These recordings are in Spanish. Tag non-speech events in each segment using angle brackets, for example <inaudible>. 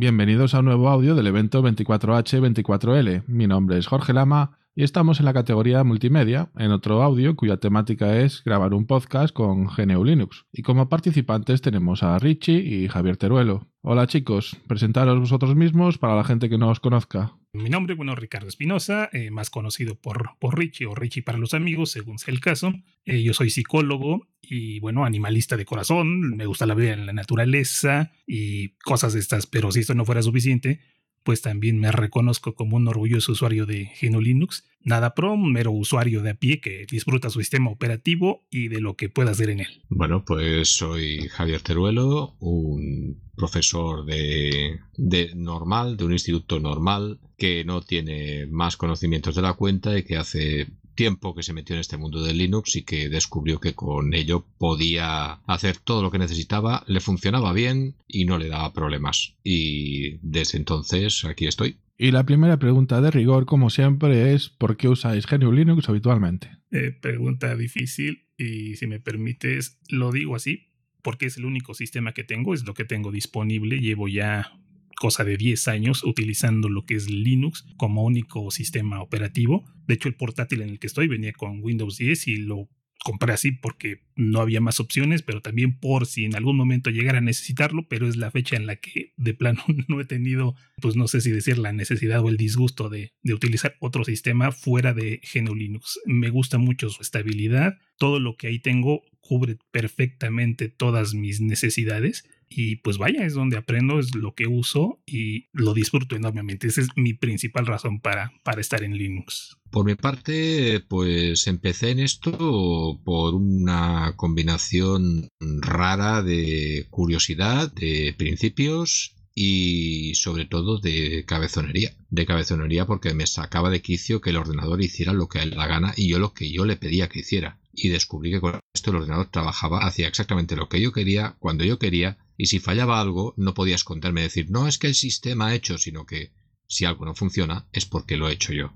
Bienvenidos a un nuevo audio del evento 24H24L. Mi nombre es Jorge Lama y estamos en la categoría multimedia, en otro audio cuya temática es grabar un podcast con GNU Linux. Y como participantes tenemos a Richie y Javier Teruelo. Hola chicos, presentaros vosotros mismos para la gente que no os conozca. Mi nombre, bueno, Ricardo Espinosa, eh, más conocido por, por Richie o Richie para los amigos, según sea el caso. Eh, yo soy psicólogo y, bueno, animalista de corazón. Me gusta la vida en la naturaleza y cosas de estas, pero si esto no fuera suficiente, pues también me reconozco como un orgulloso usuario de GNU Linux. Nada pro, mero usuario de a pie que disfruta su sistema operativo y de lo que pueda hacer en él. Bueno, pues soy Javier Teruelo, un profesor de, de normal, de un instituto normal, que no tiene más conocimientos de la cuenta y que hace tiempo que se metió en este mundo de Linux y que descubrió que con ello podía hacer todo lo que necesitaba, le funcionaba bien y no le daba problemas. Y desde entonces aquí estoy. Y la primera pregunta de rigor, como siempre, es ¿por qué usáis GNU Linux habitualmente? Eh, pregunta difícil y si me permites, lo digo así porque es el único sistema que tengo, es lo que tengo disponible. Llevo ya cosa de 10 años utilizando lo que es Linux como único sistema operativo. De hecho, el portátil en el que estoy venía con Windows 10 y lo compré así porque no había más opciones, pero también por si en algún momento llegara a necesitarlo, pero es la fecha en la que de plano <laughs> no he tenido, pues no sé si decir la necesidad o el disgusto de, utilizar otro sistema fuera de GNU Linux. Me gusta mucho su estabilidad, todo lo que ahí tengo cubre perfectamente todas mis necesidades y pues vaya, es donde aprendo, es lo que uso y lo disfruto enormemente. Esa es mi principal razón para, para estar en Linux. Por mi parte, pues empecé en esto por una combinación rara de curiosidad, de principios y sobre todo de cabezonería. De cabezonería porque me sacaba de quicio que el ordenador hiciera lo que a él la gana y yo lo que yo le pedía que hiciera. Y descubrí que con esto el ordenador trabajaba, hacía exactamente lo que yo quería, cuando yo quería y si fallaba algo, no podía esconderme y decir, no es que el sistema ha hecho, sino que si algo no funciona es porque lo he hecho yo.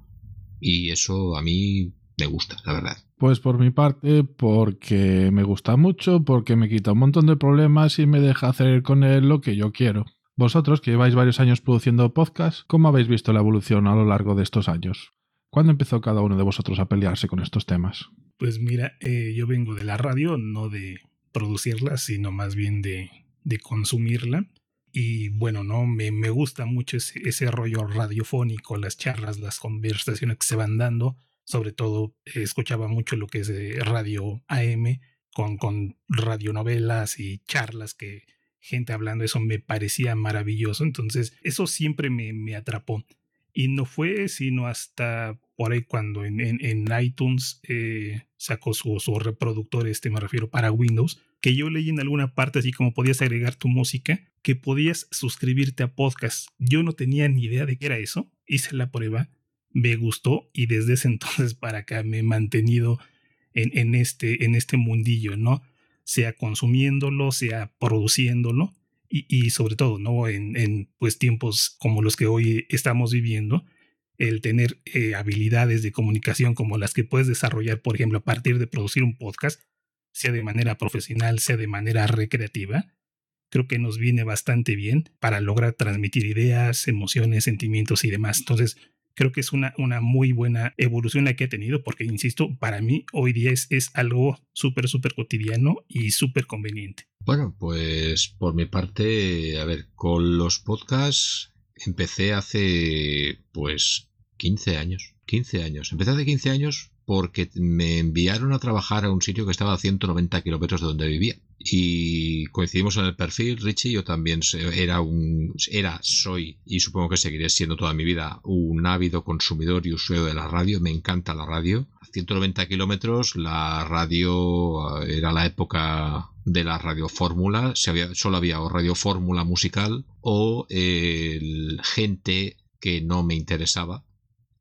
Y eso a mí me gusta, la verdad. Pues por mi parte, porque me gusta mucho, porque me quita un montón de problemas y me deja hacer con él lo que yo quiero. Vosotros, que lleváis varios años produciendo podcast, ¿cómo habéis visto la evolución a lo largo de estos años? ¿Cuándo empezó cada uno de vosotros a pelearse con estos temas? Pues mira, eh, yo vengo de la radio, no de producirla, sino más bien de de consumirla. Y bueno, no me, me gusta mucho ese, ese, rollo radiofónico, las charlas, las conversaciones que se van dando. Sobre todo, eh, escuchaba mucho lo que es eh, radio AM con, con radionovelas y charlas que gente hablando. Eso me parecía maravilloso. Entonces, eso siempre me, me atrapó. Y no fue sino hasta por ahí cuando en, en, iTunes eh, sacó su, su, reproductor, este me refiero para Windows, que yo leí en alguna parte así como podías agregar tu música, que podías suscribirte a podcast. Yo no tenía ni idea de qué era eso, hice la prueba, me gustó y desde ese <laughs> entonces para acá me he mantenido en, en, este, en este mundillo, ¿no? Sea consumiéndolo, sea produciéndolo y, sobre todo, ¿no? En, en, pues tiempos como los que hoy estamos viviendo, el tener eh, habilidades de comunicación como las que puedes desarrollar, por ejemplo, a partir de producir un podcast, sea de manera profesional, sea de manera recreativa, creo que nos viene bastante bien para lograr transmitir ideas, emociones, sentimientos y demás. Entonces, creo que es una, una muy buena evolución la que he tenido, porque, insisto, para mí hoy día es, es algo súper, súper cotidiano y súper conveniente. Bueno, pues por mi parte, a ver, con los podcasts empecé hace pues 15 años. 15 años. Empecé hace 15 años porque me enviaron a trabajar a un sitio que estaba a 190 kilómetros de donde vivía. Y coincidimos en el perfil, Richie, yo también era un, era, soy y supongo que seguiré siendo toda mi vida un ávido consumidor y usuario de la radio, me encanta la radio. A 190 kilómetros la radio eh, era la época de la radiofórmula, solo había o radiofórmula musical o gente que no me interesaba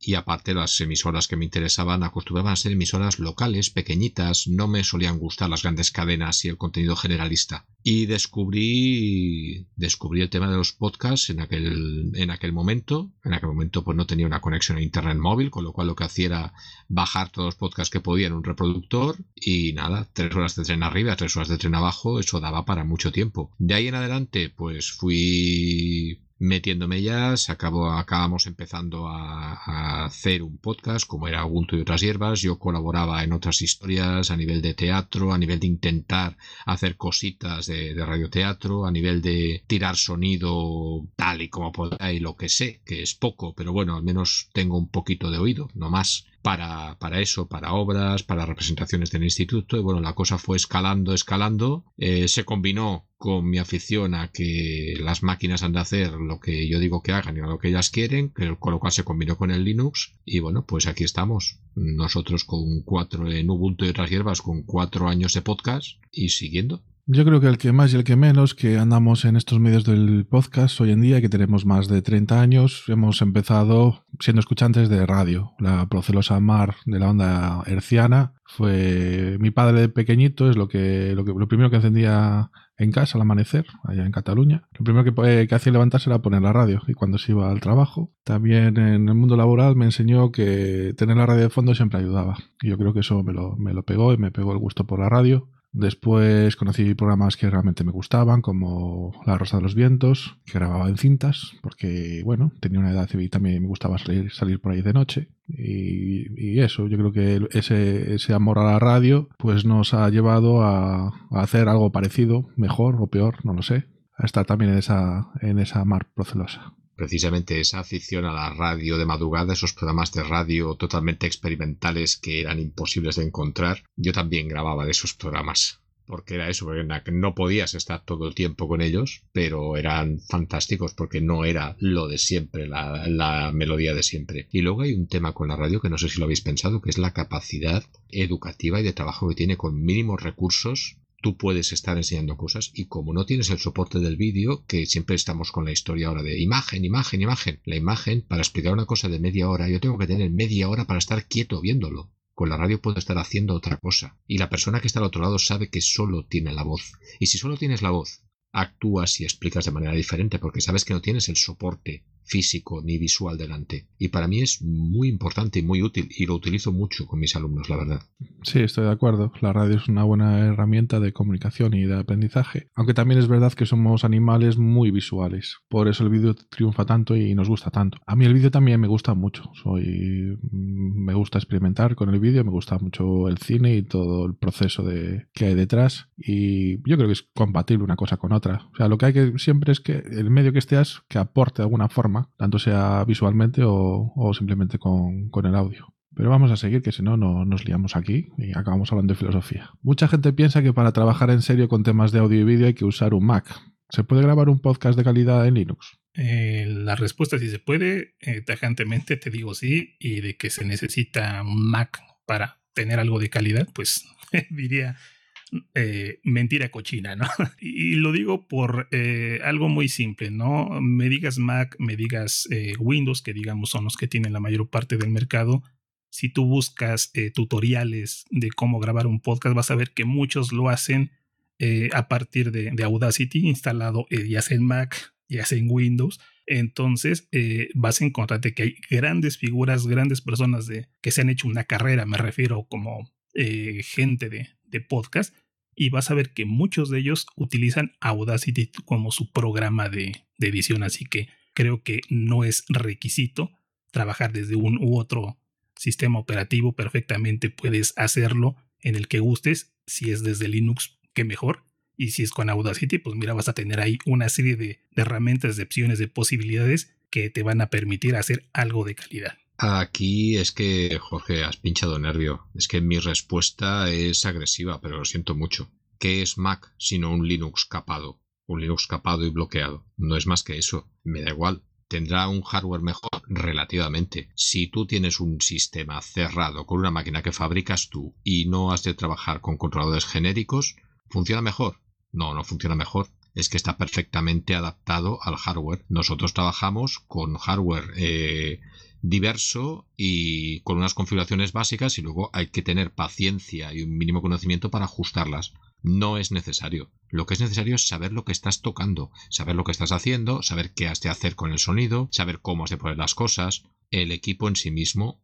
y aparte las emisoras que me interesaban acostumbraban a ser emisoras locales, pequeñitas, no me solían gustar las grandes cadenas y el contenido generalista. Y descubrí descubrí el tema de los podcasts en aquel en aquel momento. En aquel momento pues no tenía una conexión a internet móvil, con lo cual lo que hacía era bajar todos los podcasts que podía en un reproductor y nada, tres horas de tren arriba, tres horas de tren abajo, eso daba para mucho tiempo. De ahí en adelante pues fui metiéndome ya, se acabó, acabamos empezando a, hacer un podcast como era Ubuntu y otras hierbas. Yo colaboraba en otras historias a nivel de teatro, a nivel de intentar hacer cositas de, radioteatro, a nivel de tirar sonido tal y como podrá y lo que sé, que es poco, pero bueno, al menos tengo un poquito de oído, no más para, para eso, para obras, para representaciones del instituto. Y bueno, la cosa fue escalando, escalando. Eh, se combinó con mi afición a que las máquinas han de hacer lo que yo digo que hagan y lo que ellas quieren, con lo cual se combinó con el Linux. Y bueno, pues aquí estamos. Nosotros con cuatro en Ubuntu y otras hierbas, con cuatro años de podcast y siguiendo. Yo creo que el que más y el que menos que andamos en estos medios del podcast hoy en día, que tenemos más de 30 años, hemos empezado siendo escuchantes de radio. La procelosa mar de la onda herciana fue mi padre de pequeñito, es lo que, lo que lo primero que encendía en casa al amanecer, allá en Cataluña. Lo primero que, eh, que hacía levantarse era poner la radio y cuando se iba al trabajo. También en el mundo laboral me enseñó que tener la radio de fondo siempre ayudaba. Y yo creo que eso me lo, me lo pegó y me pegó el gusto por la radio. Después conocí programas que realmente me gustaban, como La Rosa de los Vientos, que grababa en cintas, porque, bueno, tenía una edad y también me gustaba salir, salir por ahí de noche. Y, eso, yo creo que ese, ese, amor a la radio, pues nos ha llevado a, a, hacer algo parecido, mejor o peor, no lo sé, a estar también en esa, en esa mar procelosa precisamente esa afición a la radio de madrugada, esos programas de radio totalmente experimentales que eran imposibles de encontrar, yo también grababa de esos programas. Porque era eso, porque no podías estar todo el tiempo con ellos, pero eran fantásticos porque no era lo de siempre, la, la melodía de siempre. Y luego hay un tema con la radio que no sé si lo habéis pensado, que es la capacidad educativa y de trabajo que tiene con mínimos recursos tú puedes estar enseñando cosas y como no tienes el soporte del vídeo, que siempre estamos con la historia ahora de imagen, imagen, imagen, la imagen, para explicar una cosa de media hora, yo tengo que tener media hora para estar quieto viéndolo. Con la radio puedo estar haciendo otra cosa. Y la persona que está al otro lado sabe que solo tiene la voz. Y si solo tienes la voz, actúas y explicas de manera diferente porque sabes que no tienes el soporte físico ni visual delante. Y para mí es muy importante y muy útil y lo utilizo mucho con mis alumnos, la verdad. Sí, estoy de acuerdo. La radio es una buena herramienta de comunicación y de aprendizaje. Aunque también es verdad que somos animales muy visuales. Por eso el vídeo triunfa tanto y nos gusta tanto. A mí el vídeo también me gusta mucho. Soy mm, me gusta experimentar con el vídeo, me gusta mucho el cine y todo el proceso de que hay detrás y yo creo que es compatible una cosa con otra. O sea, lo que hay que siempre es que el medio que estés que aporte de alguna forma tanto sea visualmente o, simplemente con, el audio. Pero vamos a seguir, que si no, no nos liamos aquí y acabamos hablando de filosofía. Mucha gente piensa que para trabajar en serio con temas de audio y vídeo hay que usar un Mac. ¿Se puede grabar un podcast de calidad en Linux? Eh, la respuesta sí se puede. Eh, tajantemente te digo sí. Y de que se necesita un Mac para tener algo de calidad, pues <laughs> diría eh, mentira cochina, ¿no? <laughs> y lo digo por eh, algo muy simple, ¿no? Me digas Mac, me digas eh, Windows, que digamos son los que tienen la mayor parte del mercado. Si tú buscas tutoriales de cómo grabar un podcast, vas a ver que muchos lo hacen a partir de, Audacity instalado ya sea en Mac, ya sea en Windows. Entonces vas a encontrarte que hay grandes figuras, grandes personas de, que se han hecho una carrera, me refiero como gente de, de podcast, y vas a ver que muchos de ellos utilizan Audacity como su programa de, edición, así que creo que no es requisito trabajar desde un u otro sistema operativo, perfectamente puedes hacerlo en el que gustes, si es desde Linux, que mejor, y si es con Audacity, pues mira, vas a tener ahí una serie de, de herramientas, de opciones, de posibilidades que te van a permitir hacer algo de calidad. Aquí es que, Jorge, has pinchado nervio. Es que mi respuesta es agresiva, pero lo siento mucho. ¿Qué es Mac sino un Linux capado? Un Linux capado y bloqueado. No es más que eso. Me da igual. ¿Tendrá un hardware mejor? Relativamente. Si tú tienes un sistema cerrado con una máquina que fabricas tú y no has de trabajar con controladores genéricos, ¿funciona mejor? No, no funciona mejor es que está perfectamente adaptado al hardware. Nosotros trabajamos con hardware eh, diverso y con unas configuraciones básicas y luego hay que tener paciencia y un mínimo conocimiento para ajustarlas. No es necesario. Lo que es necesario es saber lo que estás tocando, saber lo que estás haciendo, saber qué has de hacer con el sonido, saber cómo has de poner las cosas. El equipo en sí mismo,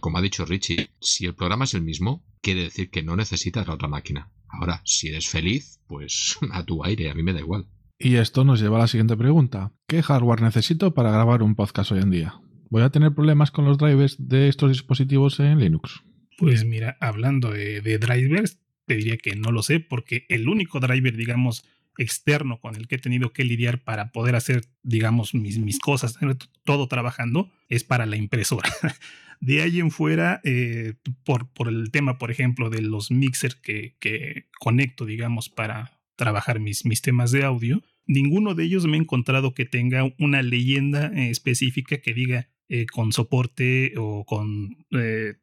como ha dicho Richie, si el programa es el mismo, quiere decir que no necesitas la otra máquina. Ahora, si eres feliz, pues <laughs> a tu aire, a mí me da igual. Y esto nos lleva a la siguiente pregunta. ¿Qué hardware necesito para grabar un podcast hoy en día? ¿Voy a tener problemas con los drivers de estos dispositivos en Linux? Pues mira, hablando de, drivers, te diría que no lo sé porque el único driver, digamos, externo con el que he tenido que lidiar para poder hacer, digamos, mis, mis cosas, todo trabajando, es para la impresora. <laughs> De ahí en fuera, eh, por, por el tema, por ejemplo, de los mixers que, que conecto, digamos, para trabajar mis, mis temas de audio, ninguno de ellos me he encontrado que tenga una leyenda eh, específica que diga eh, con soporte o con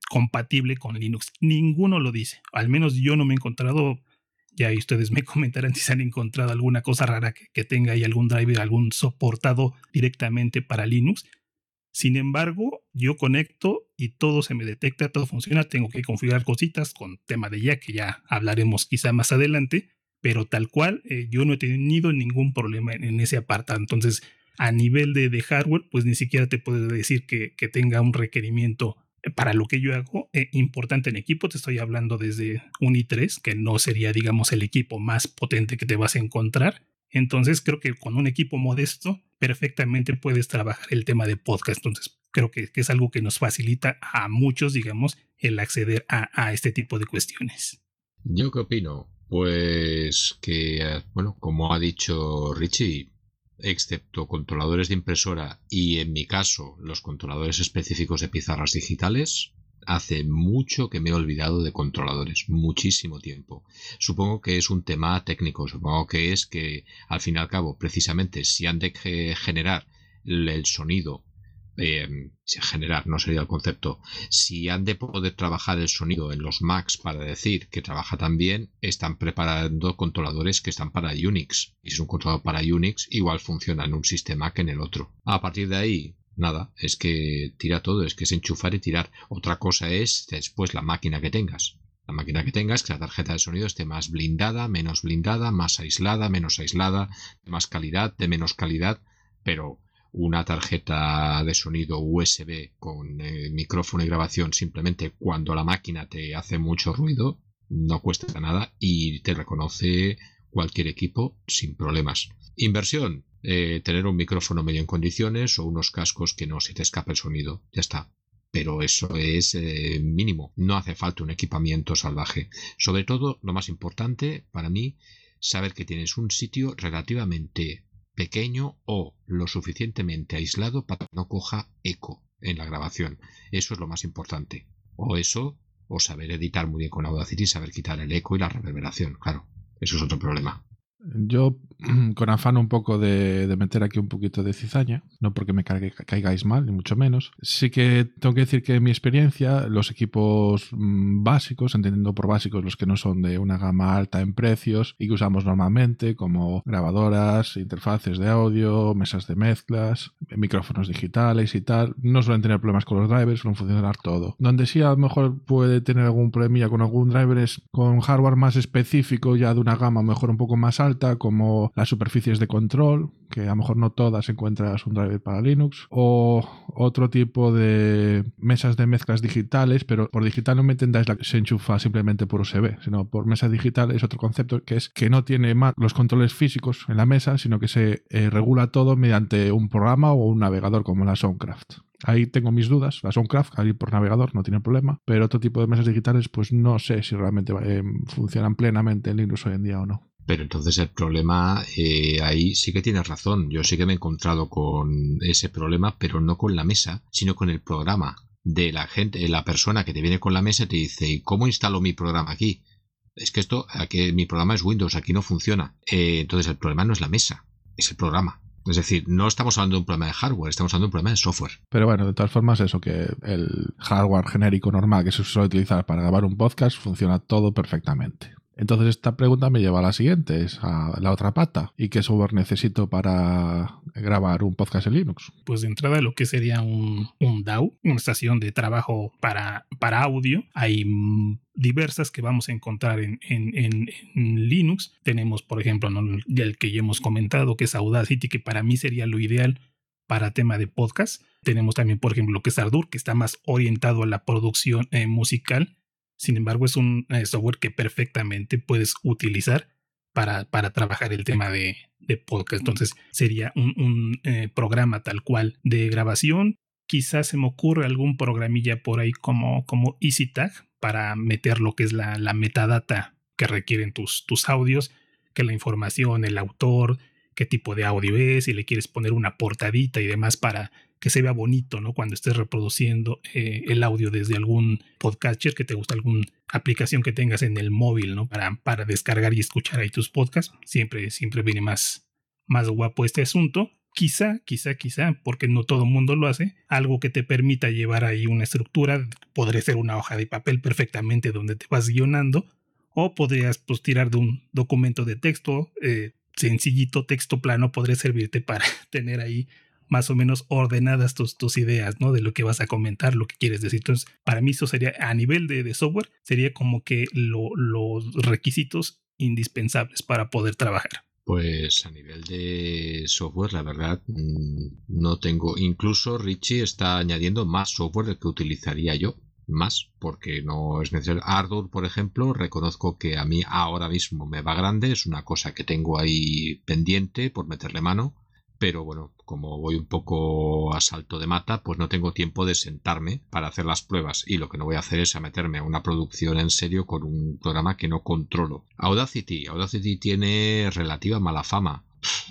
compatible con Linux. Ninguno lo dice. Al menos yo no me he encontrado. Ya ustedes me <laughs> comentarán si se han encontrado alguna cosa rara que, tenga ahí algún driver, algún soportado directamente para Linux. Sin embargo, yo conecto y todo se me detecta, todo funciona. Tengo que configurar cositas con tema de ya, que ya hablaremos quizá más adelante, pero tal cual, eh, yo no he tenido ningún problema en, ese apartado. Entonces, a nivel de, hardware, pues ni siquiera te puedo decir que, tenga un requerimiento para lo que yo hago eh, importante en equipo. Te estoy hablando desde un i3, que no sería, digamos, el equipo más potente que te vas a encontrar entonces creo que con un equipo modesto perfectamente puedes trabajar el tema de podcast. Entonces creo que, es algo que nos facilita a muchos, digamos, el acceder a, este tipo de cuestiones. ¿Yo qué opino? Pues que, bueno, como ha dicho Richie, excepto controladores de impresora y en mi caso los controladores específicos de pizarras digitales, hace mucho que me he olvidado de controladores, muchísimo tiempo. Supongo que es un tema técnico, supongo que es que al fin y al cabo, precisamente, si han de generar el sonido, eh, generar no sería el concepto, si han de poder trabajar el sonido en los Macs para decir que trabaja tan bien, están preparando controladores que están para Unix. Y si es un controlador para Unix, igual funciona en un sistema que en el otro. A partir de ahí, Nada, es que tira todo, es que es enchufar y tirar. Otra cosa es después la máquina que tengas. La máquina que tengas, que la tarjeta de sonido esté más blindada, menos blindada, más aislada, menos aislada, de más calidad, de menos calidad, pero una tarjeta de sonido USB con eh, micrófono y grabación simplemente cuando la máquina te hace mucho ruido, no cuesta nada y te reconoce cualquier equipo sin problemas. Inversión, eh, tener un micrófono medio en condiciones o unos cascos que no se te escape el sonido. Ya está. Pero eso es eh, mínimo. No hace falta un equipamiento salvaje. Sobre todo, lo más importante para mí, saber que tienes un sitio relativamente pequeño o lo suficientemente aislado para que no coja eco en la grabación. Eso es lo más importante. O eso, o saber editar muy bien con Audacity y saber quitar el eco y la reverberación. Claro, eso es otro problema. Yo, <clears throat> con afán un poco de, meter aquí un poquito de cizaña, no porque me caigáis mal, ni mucho menos, sí que tengo que decir que en mi experiencia, los equipos mm, básicos, entendiendo por básicos los que no son de una gama alta en precios y que usamos normalmente, como grabadoras, interfaces de audio, mesas de mezclas, micrófonos digitales y tal, no suelen tener problemas con los drivers, suelen funcionar todo. Donde sí a lo mejor puede tener algún problemilla con algún driver es con hardware más específico, ya de una gama mejor un poco más alta, como las superficies de control, que a lo mejor no todas encuentras un driver para Linux, o otro tipo de mesas de mezclas digitales, pero por digital no me entendáis la que se enchufa simplemente por USB, sino por mesa digital es otro concepto que es que no tiene más los controles físicos en la mesa, sino que se eh, regula todo mediante un programa o un navegador como la Soundcraft. Ahí tengo mis dudas. La Soundcraft, ahí por navegador, no tiene problema. Pero otro tipo de mesas digitales, pues no sé si realmente eh, funcionan plenamente en Linux hoy en día o no. Pero entonces el problema eh, ahí sí que tienes razón. Yo sí que me he encontrado con ese problema, pero no con la mesa, sino con el programa de la gente, la persona que te viene con la mesa te dice, ¿y cómo instalo mi programa aquí? Es que esto, aquí, mi programa es Windows, aquí no funciona. Eh, entonces el problema no es la mesa, es el programa. Es decir, no estamos hablando de un problema de hardware, estamos hablando de un problema de software. Pero bueno, de todas formas, eso que el hardware genérico normal que se suele utilizar para grabar un podcast funciona todo perfectamente. Entonces esta pregunta me lleva a la siguiente, es a la otra pata. ¿Y qué software necesito para grabar un podcast en Linux? Pues de entrada lo que sería un, DAW, una estación de trabajo para, para audio. Hay diversas que vamos a encontrar en, Linux. Tenemos, por ejemplo, el que ya hemos comentado, que es Audacity, que para mí sería lo ideal para tema de podcast. Tenemos también, por ejemplo, lo que es Ardour, que está más orientado a la producción eh, musical sin embargo, es un eh, software que perfectamente puedes utilizar para, para trabajar el tema de, de podcast. Entonces sería un, eh, programa tal cual de grabación. Quizás se me ocurre algún programilla por ahí como, como EasyTag para meter lo que es la, la metadata que requieren tus, tus audios, que la información, el autor, qué tipo de audio es, si le quieres poner una portadita y demás para que se vea bonito, ¿no? Cuando estés reproduciendo eh, el audio desde algún podcatcher que te gusta, alguna aplicación que tengas en el móvil, ¿no? Para, descargar y escuchar ahí tus podcasts. Siempre, siempre viene más, más guapo este asunto. Quizá, quizá, quizá, porque no todo el mundo lo hace, algo que te permita llevar ahí una estructura, podría ser una hoja de papel perfectamente donde te vas guionando, o podrías pues tirar de un documento de texto, eh, sencillito, texto plano, podría servirte para <laughs> tener ahí más o menos ordenadas tus, tus ideas, ¿no? De lo que vas a comentar, lo que quieres decir. Entonces, para mí eso sería, a nivel de, software, sería como que los requisitos indispensables para poder trabajar. Pues a nivel de software, la verdad, mm, no tengo. Incluso Richie está añadiendo más software del que utilizaría yo. Más, porque no es necesario. Ardour, por ejemplo, reconozco que a mí ahora mismo me va grande, es una cosa que tengo ahí pendiente por meterle mano pero bueno, como voy un poco a salto de mata, pues no tengo tiempo de sentarme para hacer las pruebas y lo que no voy a hacer es a meterme a una producción en serio con un programa que no controlo. Audacity, Audacity tiene relativa mala fama.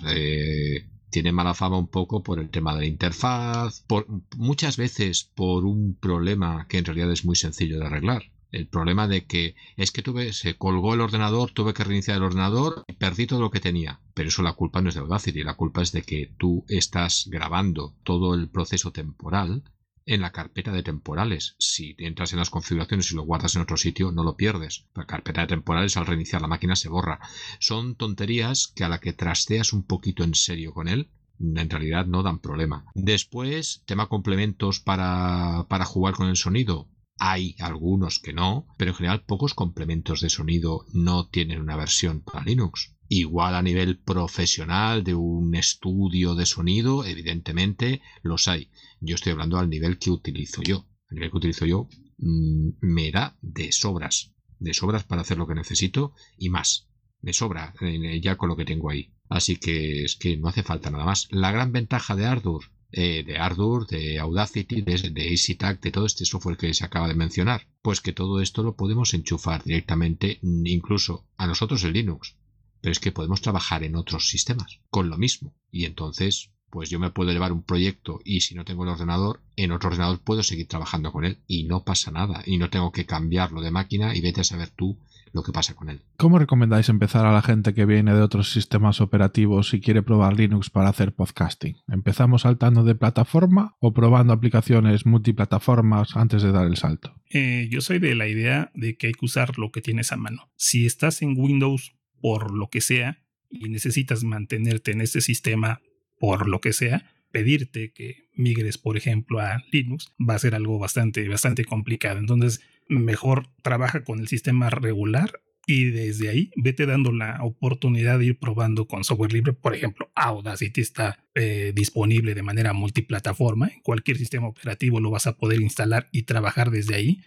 Eh, tiene mala fama un poco por el tema de la interfaz, por, muchas veces por un problema que en realidad es muy sencillo de arreglar el problema de que es que tuve, se colgó el ordenador, tuve que reiniciar el ordenador y perdí todo lo que tenía. Pero eso la culpa no es de Audacity, la culpa es de que tú estás grabando todo el proceso temporal en la carpeta de temporales. Si entras en las configuraciones y lo guardas en otro sitio, no lo pierdes. La carpeta de temporales al reiniciar la máquina se borra. Son tonterías que a la que trasteas un poquito en serio con él, en realidad no dan problema. Después, tema complementos para, para jugar con el sonido. Hay algunos que no, pero en general pocos complementos de sonido no tienen una versión para Linux. Igual a nivel profesional de un estudio de sonido, evidentemente los hay. Yo estoy hablando al nivel que utilizo yo. El nivel que utilizo yo mm, me da de sobras. De sobras para hacer lo que necesito y más. Me sobra eh, ya con lo que tengo ahí. Así que es que no hace falta nada más. La gran ventaja de Ardour eh, de Ardour, de Audacity, de, de EasyTag, de todo este software que se acaba de mencionar. Pues que todo esto lo podemos enchufar directamente, incluso a nosotros en Linux. Pero es que podemos trabajar en otros sistemas con lo mismo. Y entonces, pues yo me puedo llevar un proyecto y si no tengo el ordenador, en otro ordenador puedo seguir trabajando con él y no pasa nada. Y no tengo que cambiarlo de máquina y vete a saber tú lo que pasa con él. ¿Cómo recomendáis empezar a la gente que viene de otros sistemas operativos y quiere probar Linux para hacer podcasting? ¿Empezamos saltando de plataforma o probando aplicaciones multiplataformas antes de dar el salto? Eh, yo soy de la idea de que hay que usar lo que tienes a mano. Si estás en Windows por lo que sea y necesitas mantenerte en ese sistema por lo que sea, pedirte que migres, por ejemplo, a Linux va a ser algo bastante, bastante complicado. Entonces, mejor trabaja con el sistema regular y desde ahí vete dando la oportunidad de ir probando con software libre. Por ejemplo, Audacity está eh, disponible de manera multiplataforma. En cualquier sistema operativo lo vas a poder instalar y trabajar desde ahí.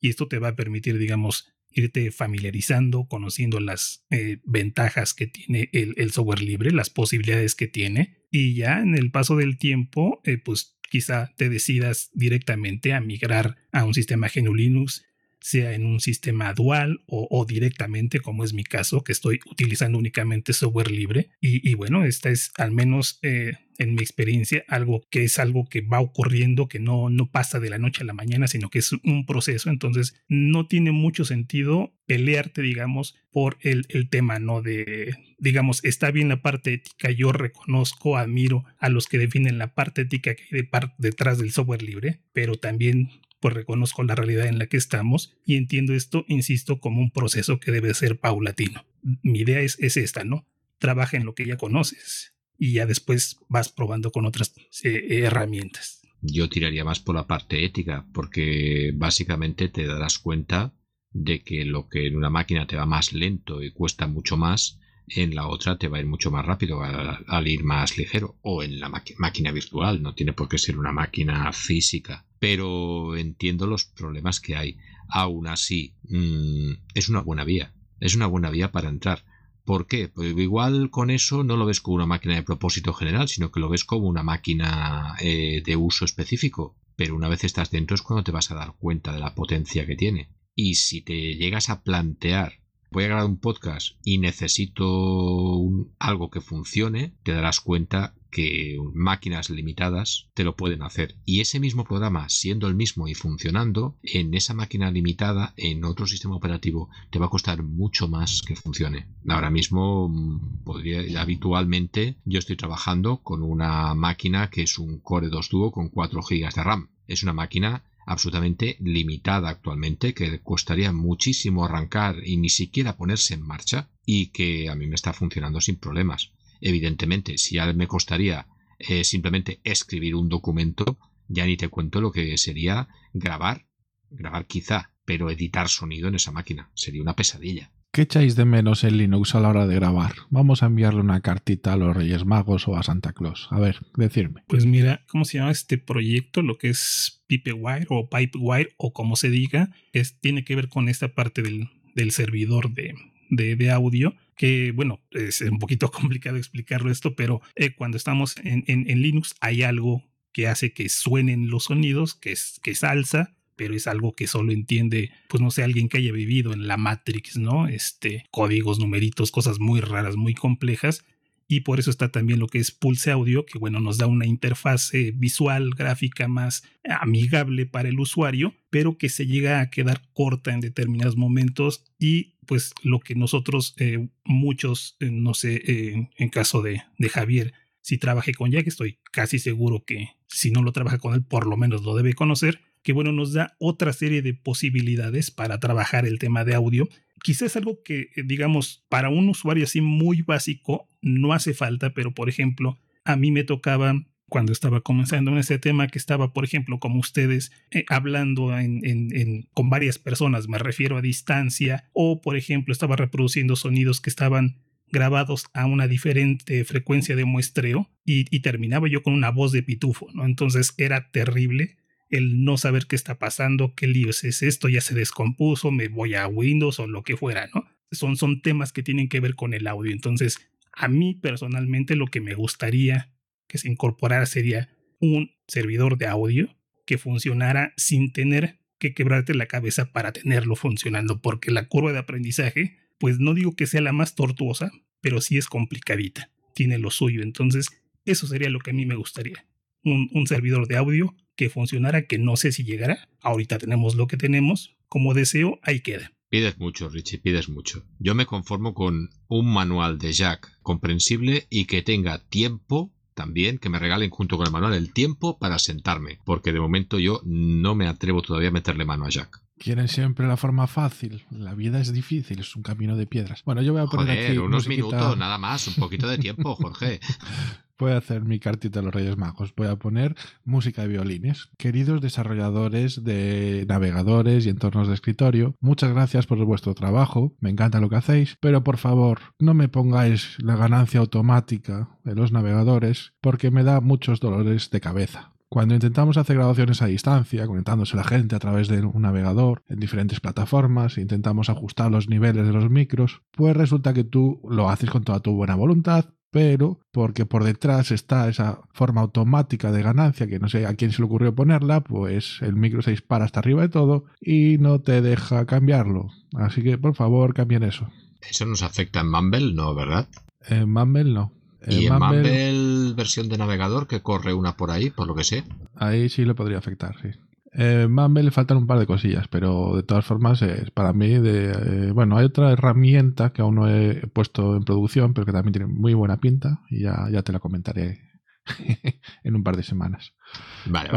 Y esto te va a permitir, digamos, irte familiarizando, conociendo las eh, ventajas que tiene el, software libre, las posibilidades que tiene. Y ya en el paso del tiempo, eh, pues quizá te decidas directamente a migrar a un sistema GNU Linux, sea en un sistema dual o, directamente, como es mi caso, que estoy utilizando únicamente software libre. Y, bueno, esta es al menos eh, en mi experiencia algo que es algo que va ocurriendo, que no, no pasa de la noche a la mañana, sino que es un proceso. Entonces, no tiene mucho ssentido pelearte, digamos, por el, el tema, ¿no? De, digamos, está bien la parte ética, yo reconozco, admiro a los que definen la parte ética que hay de detrás del software libre, pero también pues reconozco la realidad en la que estamos y entiendo esto, insisto, como un proceso que debe ser paulatino. Mi idea es, es esta, ¿no? Trabaja en lo que ya conoces y ya después vas probando con otras eh, herramientas. Yo tiraría más por la parte ética, porque básicamente te darás cuenta de que lo que en una máquina te va más lento y cuesta mucho más, en la otra te va a ir mucho más rápido al, ir más ligero o en la máquina virtual, no tiene por qué ser una máquina física. Pero entiendo los problemas que hay. Aún así, mm, es una buena vía. Es una buena vía para entrar. ¿Por qué? Pues igual con eso no lo ves como una máquina de propósito general, sino que lo ves como una máquina eh, de uso específico. Pero una vez estás dentro es cuando te vas a dar cuenta de la potencia que tiene. Y si te llegas a plantear voy a grabar un podcast y necesito algo que funcione, te darás cuenta que máquinas limitadas te lo pueden hacer. Y ese mismo programa, siendo el mismo y funcionando, en esa máquina limitada, en otro sistema operativo, te va a costar mucho más que funcione. Ahora mismo, mm, podría, habitualmente, yo estoy trabajando con una máquina que es un Core 2 Duo con 4 GB de RAM. Es una máquina absolutamente limitada actualmente, que costaría muchísimo arrancar y ni siquiera ponerse en marcha, y que a mí me está funcionando sin problemas. Evidentemente, si ya me costaría eh, simplemente escribir un documento, ya ni te cuento lo que sería grabar, grabar quizá, pero editar sonido en esa máquina. Sería una pesadilla. ¿Qué echáis de menos en Linux a la hora de grabar? Vamos a enviarle una cartita a los Reyes Magos o a Santa Claus. A ver, decirme. Pues mira, ¿cómo se llama este proyecto? Lo que es Pipewire o Pipewire o como se diga, es, tiene que ver con esta parte del, servidor de, audio que bueno, es un poquito <laughs> complicado explicarlo esto, pero eh, cuando estamos en, en, Linux hay algo que hace que suenen los sonidos, que es, que es alza, pero es algo que solo entiende, pues no sé, alguien que haya vivido en la Matrix, ¿no? Este, códigos, numeritos, cosas muy raras, muy complejas. Y por eso está también lo que es Pulse Audio, que bueno, nos da una interfase visual, gráfica más amigable para el usuario, pero que se llega a quedar corta en determinados momentos y pues lo que nosotros, eh, muchos, eh, no sé, eh, en caso de, de Javier, si trabajé con Jack, estoy casi seguro que si no lo trabaja con él, por lo menos lo debe conocer, que bueno, nos da otra serie de posibilidades para trabajar el tema de audio. Quizás algo que, eh, digamos, para un usuario así muy básico no hace falta, pero por ejemplo, a mí me tocaba cuando estaba comenzando en ese tema, que estaba, por ejemplo, como ustedes, eh, hablando con varias personas, me refiero a distancia, o por ejemplo, estaba reproduciendo sonidos que estaban grabados a una diferente frecuencia de muestreo y, y, terminaba yo con una voz de pitufo, ¿no? Entonces era terrible el no saber qué está pasando, qué líos es esto, ya se descompuso, me voy a Windows o lo que fuera, ¿no? Son, son temas que tienen que ver con el audio. Entonces, a mí personalmente lo que me gustaría que se incorporara sería un servidor de audio que funcionara sin tener que quebrarte la cabeza para tenerlo funcionando, porque la curva de aprendizaje, pues no digo que sea la más tortuosa, pero sí es complicadita, tiene lo suyo. Entonces, eso sería lo que a mí me gustaría. Un, un servidor de audio que funcionara, que no sé si llegará. Ahorita tenemos lo que tenemos. Como deseo, ahí queda. Pides mucho, Richie, pides mucho. Yo me conformo con un manual de Jack comprensible y que tenga tiempo también, que me regalen junto con el manual el tiempo para sentarme, porque de momento yo no me atrevo todavía a meterle mano a Jack. Quieren siempre la forma fácil. La vida es difícil, es un camino de piedras. Bueno, yo voy a poner Joder, aquí unos minutos, nada más, un poquito de tiempo, <laughs> Jorge. Voy a hacer mi cartita de los Reyes Magos. Voy a poner música de violines. Queridos desarrolladores de navegadores y entornos de escritorio, muchas gracias por vuestro trabajo. Me encanta lo que hacéis, pero por favor, no me pongáis la ganancia automática de los navegadores porque me da muchos dolores de cabeza. Cuando intentamos hacer grabaciones a distancia, conectándose la gente a través de un navegador en diferentes plataformas, intentamos ajustar los niveles de los micros, pues resulta que tú lo haces con toda tu buena voluntad, pero porque por detrás está esa forma automática de ganancia que no sé a quién se le ocurrió ponerla, pues el micro se dispara hasta arriba de todo y no te deja cambiarlo. Así que por favor cambien eso. Eso nos afecta en Mumble, ¿no? ¿Verdad? En Mumble no. ¿Y en Mumble... versión de navegador que corre una por ahí, por lo que sé? Ahí sí le podría afectar, sí. Eh, Mumble le faltan un par de cosillas, pero de todas formas, es para mí, de, eh, bueno, hay otra herramienta que aún no he puesto en producción, pero que también tiene muy buena pinta y ya, ya te la comentaré <laughs> en un par de semanas. Vale,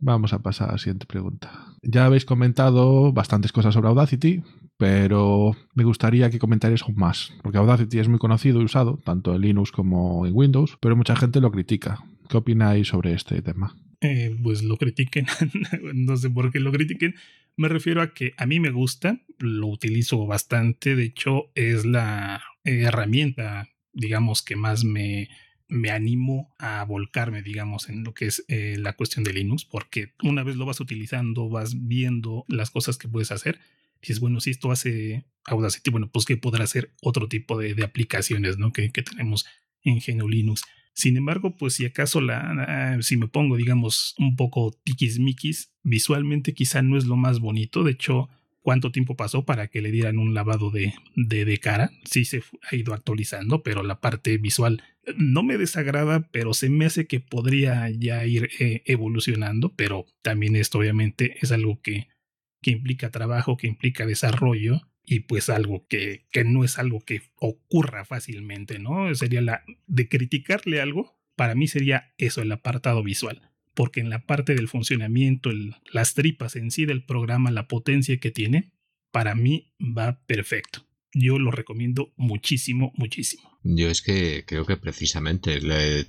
Vamos a pasar a la siguiente pregunta. Ya habéis comentado bastantes cosas sobre Audacity, pero me gustaría que comentarais aún más, porque Audacity es muy conocido y usado, tanto en Linux como en Windows, pero mucha gente lo critica. ¿Qué opináis sobre este tema? Eh, pues lo critiquen. <laughs> no sé por qué lo critiquen. Me refiero a que a mí me gusta, lo utilizo bastante. De hecho, es la herramienta, digamos, que más me, me animo a volcarme, digamos, en lo que es eh, la cuestión de Linux, porque una vez lo vas utilizando, vas viendo las cosas que puedes hacer. es bueno, si esto hace Audacity, bueno, pues que podrá hacer otro tipo de, aplicaciones, ¿no? Que, que, tenemos en GNU Linux. Sin embargo, pues si acaso la, si me pongo, digamos, un poco tiquismiquis, visualmente quizá no es lo más bonito. De hecho, cuánto tiempo pasó para que le dieran un lavado de, de, cara. Sí se ha ido actualizando, pero la parte visual no me desagrada, pero se me hace que podría ya ir eh, evolucionando. Pero también esto obviamente es algo que, que implica trabajo, que implica desarrollo y pues algo que, que no es algo que ocurra fácilmente, ¿no? Sería la de criticarle algo, para mí sería eso, el apartado visual porque en la parte del funcionamiento, las tripas en sí del programa, la potencia que tiene, para mí va perfecto. Yo lo recomiendo muchísimo, muchísimo. Yo es que creo que precisamente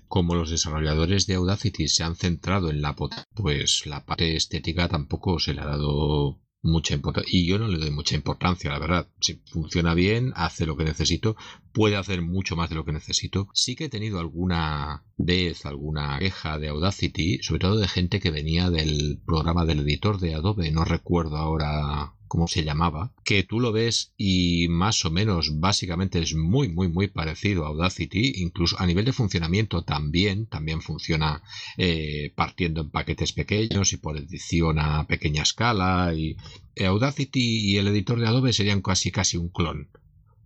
como los desarrolladores de Audacity se han centrado en la potencia, pues la parte estética tampoco se le ha dado mucha importancia. Y yo no le doy mucha importancia, la verdad. Si funciona bien, hace lo que necesito, puede hacer mucho más de lo que necesito. Sí que he tenido alguna vez, alguna queja de Audacity, sobre todo de gente que venía del programa del editor de Adobe, no recuerdo ahora como se llamaba, que tú lo ves y más o menos básicamente es muy muy muy parecido a Audacity, incluso a nivel de funcionamiento también, también funciona eh, partiendo en paquetes pequeños y por edición a pequeña escala y Audacity y el editor de Adobe serían casi casi un clon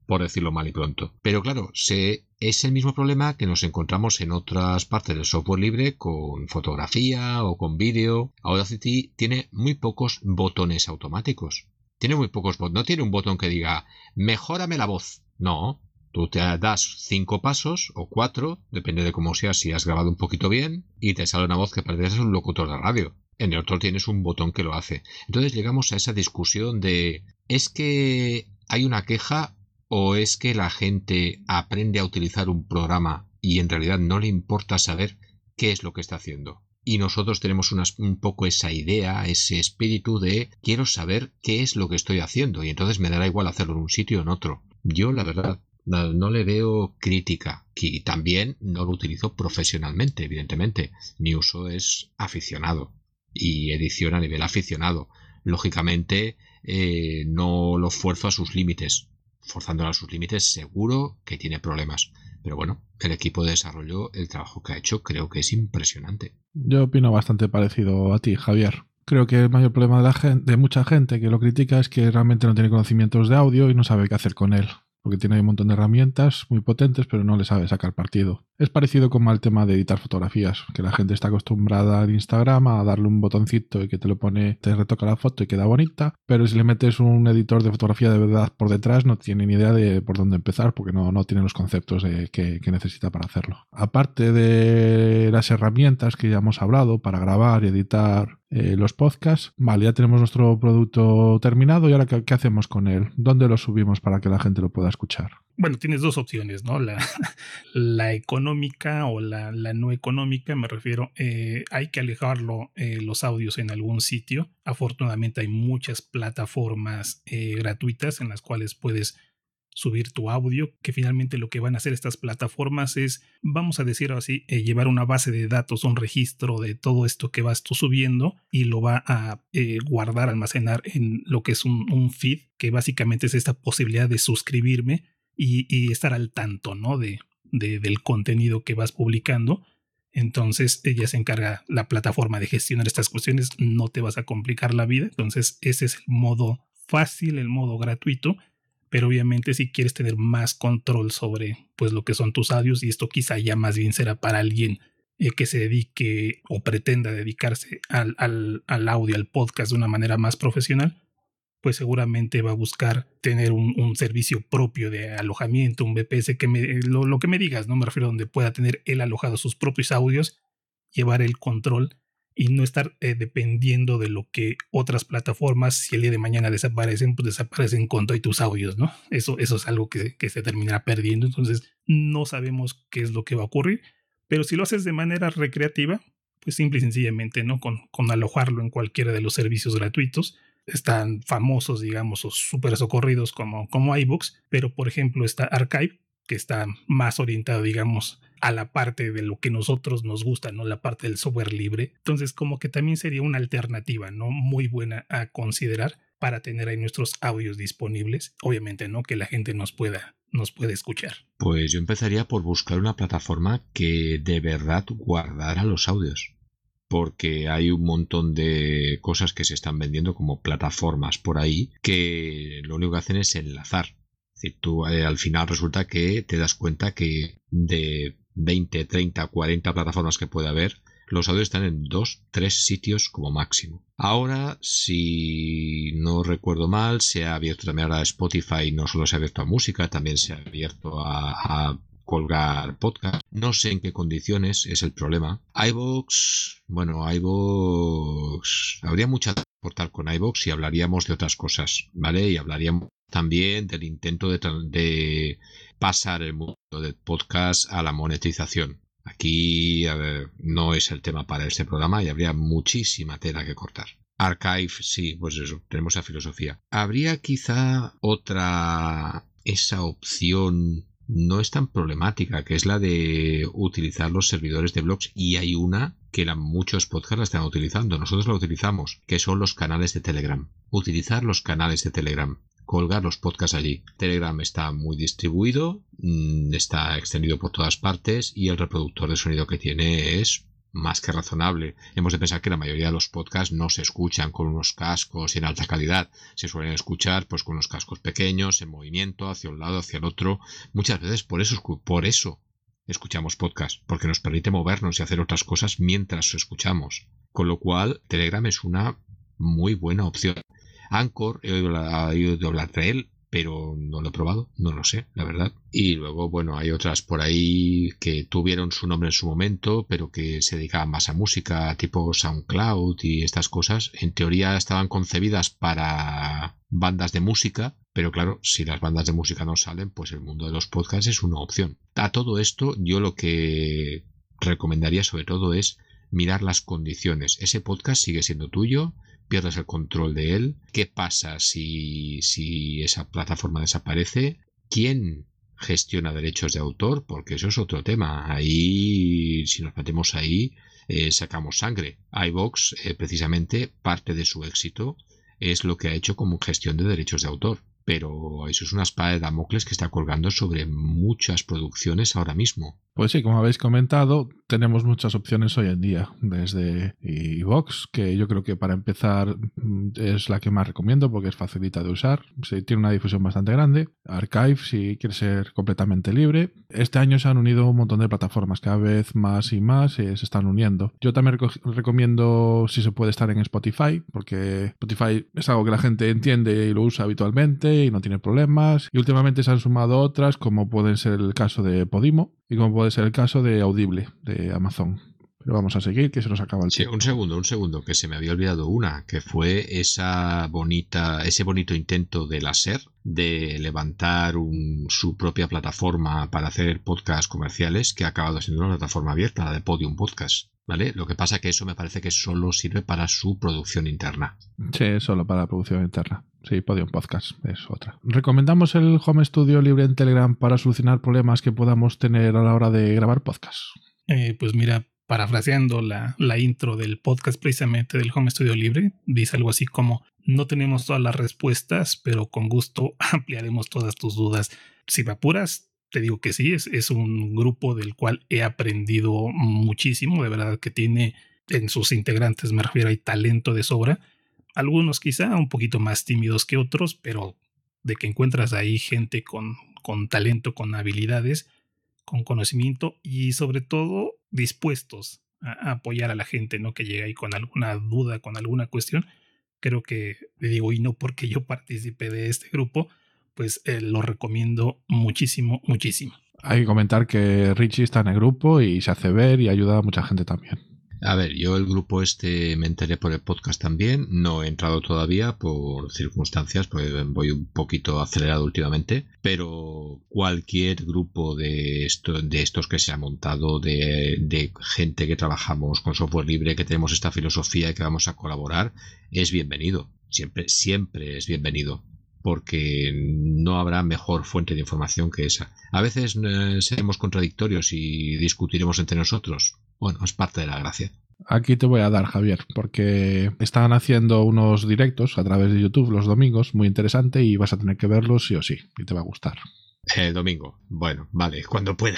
por decirlo mal y pronto. Pero claro, se, es el mismo problema que nos encontramos en otras partes del software libre con fotografía o con vídeo. Audacity tiene muy pocos botones automáticos. Tiene muy pocos botones. No tiene un botón que diga, mejórame la voz. No. Tú te das cinco pasos o cuatro, depende de cómo sea, si has grabado un poquito bien, y te sale una voz que parece un locutor de radio. En el otro tienes un botón que lo hace. Entonces llegamos a esa discusión de, ¿es que hay una queja o es que la gente aprende a utilizar un programa y en realidad no le importa saber qué es lo que está haciendo? y nosotros tenemos un poco esa idea, ese espíritu de quiero saber qué es lo que estoy haciendo y entonces me dará igual hacerlo en un sitio o en otro. Yo la verdad no, le veo crítica y también no lo utilizo profesionalmente, evidentemente. Mi uso es aficionado y edición a nivel aficionado. Lógicamente eh, no lo fuerzo a sus límites. Forzándolo a sus límites seguro que tiene problemas. Pero bueno, el equipo de desarrollo, el trabajo que ha hecho, creo que es impresionante. Yo opino bastante parecido a ti, Javier. Creo que el mayor problema de, la gente, de mucha gente que lo critica es que realmente no tiene conocimientos de audio y no sabe qué hacer con él porque tiene un montón de herramientas muy potentes, pero no le sabe sacar partido. Es parecido como al tema de editar fotografías, que la gente está acostumbrada en Instagram a darle un botoncito y que te lo pone, te retoca la foto y queda bonita, pero si le metes un editor de fotografía de verdad por detrás, no tiene ni idea de por dónde empezar, porque no, no tiene los conceptos que, necesita para hacerlo. Aparte de las herramientas que ya hemos hablado para grabar y editar eh, los podcasts. Vale, ya tenemos nuestro producto terminado y ahora ¿qué, hacemos con él? ¿Dónde lo subimos para que la gente lo pueda escuchar? Bueno, tienes dos opciones, ¿no? <laughs> La, económica o la, la, no económica, me refiero, eh, hay que alejarlo eh, los audios en algún sitio. Afortunadamente hay muchas plataformas gratuitas en las cuales puedes subir tu audio, que finalmente lo que van a hacer estas plataformas es, vamos a decirlo así, eh, llevar una base de datos, un registro de todo esto que vas tú subiendo y lo va a eh, guardar, almacenar en lo que es un, feed, que básicamente es esta posibilidad de suscribirme y, estar al tanto, ¿no? De, del contenido que vas publicando. Entonces ella se encarga la plataforma de gestionar estas cuestiones, no te vas a complicar la vida. Entonces ese es el modo fácil, el modo gratuito pero obviamente si quieres tener más control sobre pues lo que son tus audios y esto quizá ya más bien será para alguien eh, que se dedique o pretenda dedicarse al, al, audio, al podcast de una manera más profesional, pues seguramente va a buscar tener un, servicio propio de alojamiento, un VPS, que me, lo, lo, que me digas, no me refiero a donde pueda tener él alojado sus propios audios, llevar el control y no estar eh, dependiendo de lo que otras plataformas, si el día de mañana desaparecen, pues desaparecen con todos tus audios, ¿no? Eso, eso es algo que, que, se terminará perdiendo, entonces no sabemos qué es lo que va a ocurrir, pero si lo haces de manera recreativa, pues simple y sencillamente, ¿no? Con, con alojarlo en cualquiera de los servicios gratuitos, están famosos, digamos, o súper socorridos como, como iBooks, pero por ejemplo está Archive, que está más orientado, digamos, a la parte de lo que nosotros nos gusta, ¿no? La parte del software libre. Entonces, como que también sería una alternativa, ¿no? Muy buena a considerar. para tener ahí nuestros audios disponibles. Obviamente, ¿no? Que la gente nos pueda, nos pueda escuchar. Pues yo empezaría por buscar una plataforma que de verdad guardara los audios. Porque hay un montón de cosas que se están vendiendo como plataformas por ahí que lo único que hacen es enlazar. Decir, tú eh, al final resulta que te das cuenta que de 20, 30, 40 plataformas que puede haber, los audios están en dos, tres sitios como máximo. Ahora, si no recuerdo mal, se ha abierto también ahora Spotify, no solo se ha abierto a música, también se ha abierto a, colgar podcast. No sé en qué condiciones es el problema. iVoox, bueno, iVoox, habría mucha aportar con iVoox y hablaríamos de otras cosas, ¿vale? Y hablaríamos también del intento de, pasar el mundo del podcast a la monetización. Aquí no es el tema para este programa y habría muchísima tela que cortar. Archive, sí, pues eso, tenemos esa filosofía. Habría quizá otra, esa opción no es tan problemática, que es la de utilizar los servidores de blogs y hay una que la, muchos podcasts la están utilizando, nosotros la utilizamos, que son los canales de Telegram. Utilizar los canales de Telegram colgar los podcasts allí. Telegram está muy distribuido, mm, está extendido por todas partes y el reproductor de sonido que tiene es más que razonable. Hemos de pensar que la mayoría de los podcasts no se escuchan con unos cascos en alta calidad. Se suelen escuchar pues con unos cascos pequeños, en movimiento, hacia un lado, hacia el otro. Muchas veces por eso, por eso escuchamos podcasts, porque nos permite movernos y hacer otras cosas mientras escuchamos. Con lo cual, Telegram es una muy buena opción. Anchor, he oído, hablar de él, pero no lo he probado, no lo sé, la verdad. Y luego, bueno, hay otras por ahí que tuvieron su nombre en su momento, pero que se dedicaban más a música, tipo SoundCloud y estas cosas. En teoría estaban concebidas para bandas de música, pero claro, si las bandas de música no salen, pues el mundo de los podcasts es una opción. A todo esto, yo lo que recomendaría sobre todo es mirar las condiciones. Ese podcast sigue siendo tuyo, pierdes el control de él. ¿Qué pasa si, si esa plataforma desaparece? ¿Quién gestiona derechos de autor? Porque eso es otro tema. Ahí, si nos metemos ahí, eh, sacamos sangre. iVox, eh, precisamente, parte de su éxito es lo que ha hecho como gestión de derechos de autor pero eso es una espada de Damocles que está colgando sobre muchas producciones ahora mismo. Pues sí, como habéis comentado, tenemos muchas opciones hoy en día, desde iVox, que yo creo que para empezar mm, es la que más recomiendo porque es facilita de usar, tiene una difusión bastante grande, Archive si quiere ser completamente libre. Este año se han unido un montón de plataformas, cada vez más y más se están uniendo. Yo también recomiendo si se puede estar en Spotify, porque Spotify es algo que la gente entiende y lo usa habitualmente y no tiene problemas. Y últimamente se han sumado otras, como puede ser el caso de Podimo y como puede ser el caso de Audible de Amazon. Pero vamos a seguir, que se nos acaba el tiempo. Sí, un segundo, un segundo, que se me había olvidado una, que fue esa bonita, ese bonito intento de la SER de levantar su propia plataforma para hacer podcasts comerciales, que ha acabado siendo una plataforma abierta, la de Podium Podcast. ¿Vale? Lo que pasa que eso me parece que solo sirve para su producción interna. Sí, solo para la producción interna. Sí, Podium Podcast es otra. ¿Recomendamos el Home Studio libre en Telegram para solucionar problemas que podamos tener a la hora de grabar podcast? Eh, pues mira, parafraseando la, la intro del podcast precisamente del Home Studio Libre, dice algo así como, no tenemos todas las respuestas, pero con gusto <laughs> ampliaremos todas tus dudas. Si me apuras, te digo que sí, es, es un grupo del cual he aprendido muchísimo, de verdad que tiene en sus integrantes, me refiero, hay talento de sobra. Algunos quizá un poquito más tímidos que otros, pero de que encuentras ahí gente con, con talento, con habilidades, con conocimiento y sobre todo dispuestos a, apoyar a la gente, ¿no? Que llega ahí con alguna duda, con alguna cuestión. Creo que, digo, y no porque yo participe de este grupo, pues eh, lo recomiendo muchísimo, muchísimo. Hay que comentar que Richie está en el grupo y se hace ver y ayuda a mucha gente también. A ver, yo el grupo este me enteré por el podcast también, no he entrado todavía por circunstancias, pues voy un poquito acelerado últimamente, pero cualquier grupo de, esto, de estos que se ha montado, de, gente que trabajamos con software libre, que tenemos esta filosofía y que vamos a colaborar, es bienvenido, siempre, siempre es bienvenido porque no habrá mejor fuente de información que esa. A veces eh, seremos contradictorios y discutiremos entre nosotros. Bueno, es parte de la gracia. Aquí te voy a dar, Javier, porque están haciendo unos directos a través de YouTube los domingos, muy interesante, y vas a tener que verlos sí o sí, y te va a gustar. El domingo. Bueno, vale, cuando pueda.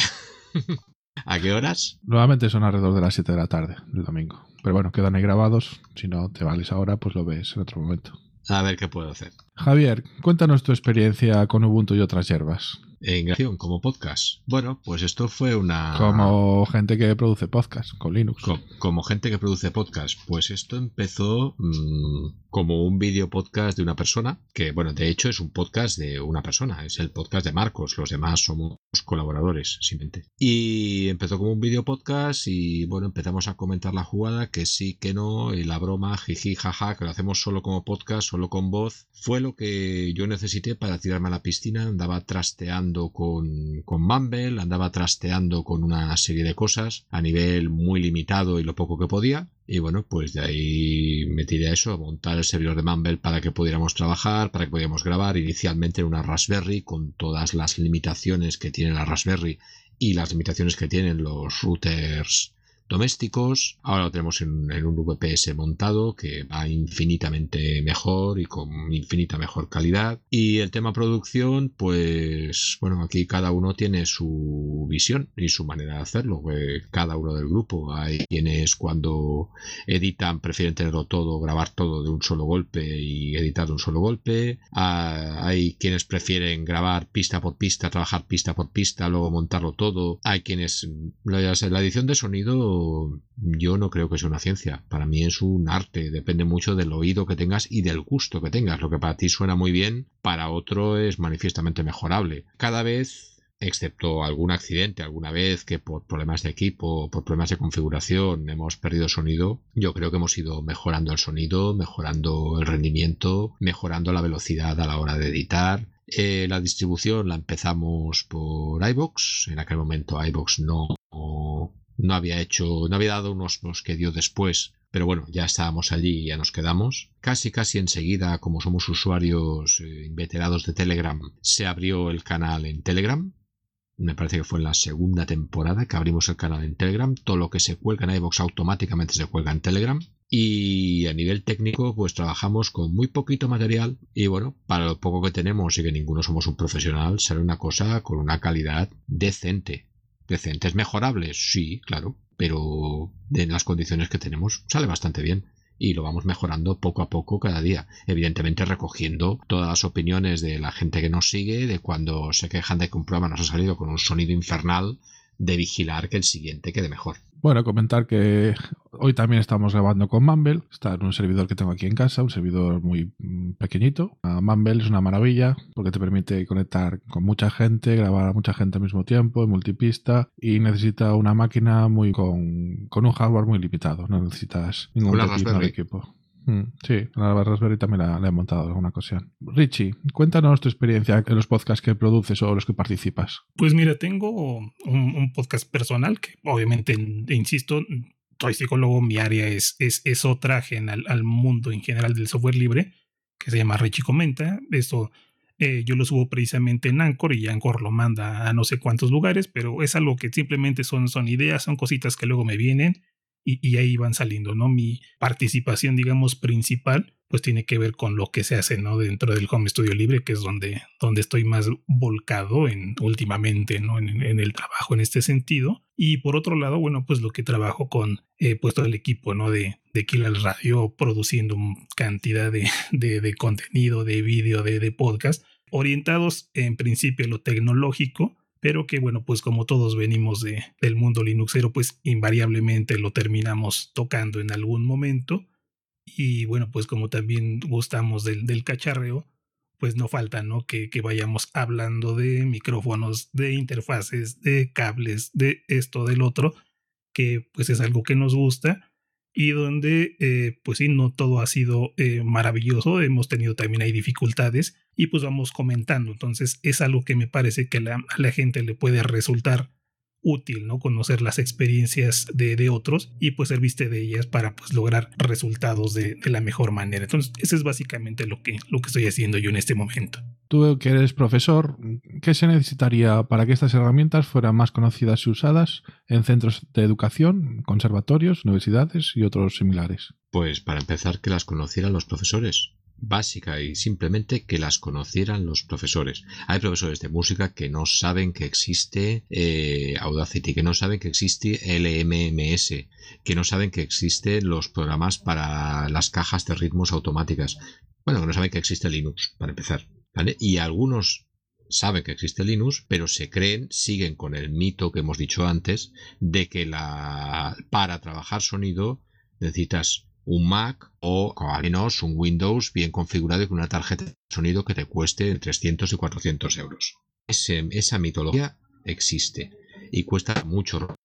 <laughs> ¿A qué horas? Nuevamente son alrededor de las 7 de la tarde del domingo. Pero bueno, quedan ahí grabados. Si no te vales ahora, pues lo ves en otro momento. A ver qué puedo hacer. Javier, cuéntanos tu experiencia con Ubuntu y otras hierbas en grabación como podcast. Bueno, pues esto fue una... Como gente que produce podcast con Linux. como gente que produce podcast. Pues esto empezó mmm, como un vídeo podcast de una persona, que bueno, de hecho es un podcast de una persona, es el podcast de Marcos, los demás somos colaboradores, simplemente. Y empezó como un vídeo podcast y bueno, empezamos a comentar la jugada, que sí, que no, y la broma, jiji, jaja, que lo hacemos solo como podcast, solo con voz, fue lo que yo necesité para tirarme a la piscina, andaba trasteando con, con Mumble, andaba trasteando con una serie de cosas a nivel muy limitado y lo poco que podía, y bueno, pues de ahí me tiré a eso, a montar el servidor de Mumble para que pudiéramos trabajar, para que pudiéramos grabar inicialmente en una Raspberry con todas las limitaciones que tiene la Raspberry y las limitaciones que tienen los routers domésticos. Ahora lo tenemos en, un VPS montado que va infinitamente mejor y con infinita mejor calidad. Y el tema producción, pues bueno, aquí cada uno tiene su visión y su manera de hacerlo. Cada uno del grupo. Hay quienes cuando editan prefieren tenerlo todo, grabar todo de un solo golpe y editar de un solo golpe. Ah, hay quienes prefieren grabar pista por pista, trabajar pista por pista, luego montarlo todo. Hay quienes la edición de sonido yo no creo que sea una ciencia. Para mí es un arte. Depende mucho del oído que tengas y del gusto que tengas. Lo que para ti suena muy bien, para otro es manifiestamente mejorable. Cada vez excepto algún accidente alguna vez que por problemas de equipo, por problemas de configuración hemos perdido sonido, yo creo que hemos ido mejorando el sonido, mejorando el rendimiento, mejorando la velocidad a la hora de editar. Eh, la distribución la empezamos por iBox, en aquel momento iBox no no había hecho, no había dado unos, que dio después, pero bueno, ya estábamos allí y ya nos quedamos. Casi, casi enseguida, como somos usuarios eh, inveterados de Telegram, se abrió el canal en Telegram. Me parece que fue en la segunda temporada que abrimos el canal en Telegram. Todo lo que se cuelga en iVoox automáticamente se cuelga en Telegram. Y a nivel técnico, pues trabajamos con muy poquito material. Y bueno, para lo poco que tenemos y que ninguno somos un profesional, sale una cosa con una calidad decente decentes, mejorables, sí, claro, pero de las condiciones que tenemos sale bastante bien y lo vamos mejorando poco a poco cada día. Evidentemente recogiendo todas las opiniones de la gente que nos sigue, de cuando se quejan de que un programa nos ha salido con un sonido infernal, de vigilar que el siguiente quede mejor. Bueno, comentar que hoy también estamos grabando con Mumble. Está en un servidor que tengo aquí en casa, un servidor muy mm, pequeñito. Ah, Mumble es una maravilla porque te permite conectar con mucha gente, grabar a mucha gente al mismo tiempo, en multipista y necesita una máquina muy con, con un hardware muy limitado. No necesitas ningún tipo de equipo. Mm, sí, la Raspberry también la, he montado en alguna ocasión. Richie, cuéntanos tu experiencia en los podcasts que produces o los que participas. Pues mira, tengo un, podcast personal que obviamente, insisto, soy psicólogo, mi área es, es, es otra ajena al, mundo en general del software libre, que se llama Richie Comenta. Esto eh, yo lo subo precisamente en Anchor y Anchor lo manda a no sé cuántos lugares, pero es algo que simplemente son, son ideas, son cositas que luego me vienen y, ahí van saliendo, ¿no? Mi participación, digamos, principal, pues tiene que ver con lo que se hace, ¿no? Dentro del Home Studio Libre, que es donde, donde estoy más volcado en, últimamente, ¿no? En, el trabajo en este sentido. Y por otro lado, bueno, pues lo que trabajo con, eh, pues el equipo, ¿no? De, de Radio, produciendo cantidad <laughs> de, de, contenido, de vídeo, de, de podcast, orientados en principio a lo tecnológico, pero que bueno, pues como todos venimos de, del mundo linuxero, pues invariablemente lo terminamos tocando en algún momento. Y bueno, pues como también gustamos del, del cacharreo, pues no falta, ¿no? Que, que, vayamos hablando de micrófonos, de interfaces, de cables, de esto, del otro, que pues es algo que nos gusta y donde eh, pues sí, no todo ha sido eh, maravilloso, hemos tenido también hay dificultades y pues vamos comentando, entonces es algo que me parece que a la gente le puede resultar útil, ¿no? Conocer las experiencias de, de, otros y pues servirte de ellas para pues lograr resultados de, de, la mejor manera. Entonces, eso es básicamente lo que, lo que estoy haciendo yo en este momento. Tú que eres profesor, ¿qué se necesitaría para que estas herramientas fueran más conocidas y usadas en centros de educación, conservatorios, universidades y otros similares? Pues para empezar, que las conocieran los profesores básica y simplemente que las conocieran los profesores. Hay profesores de música que no saben que existe eh, Audacity, que no saben que existe LMMS, que no saben que existen los programas para las cajas de ritmos automáticas. Bueno, que no saben que existe Linux, para empezar. ¿vale? Y algunos saben que existe Linux, pero se creen, siguen con el mito que hemos dicho antes, de que la, para trabajar sonido necesitas un Mac o al menos un Windows bien configurado y con una tarjeta de sonido que te cueste 300 y 400 euros. esa mitología existe y cuesta mucho.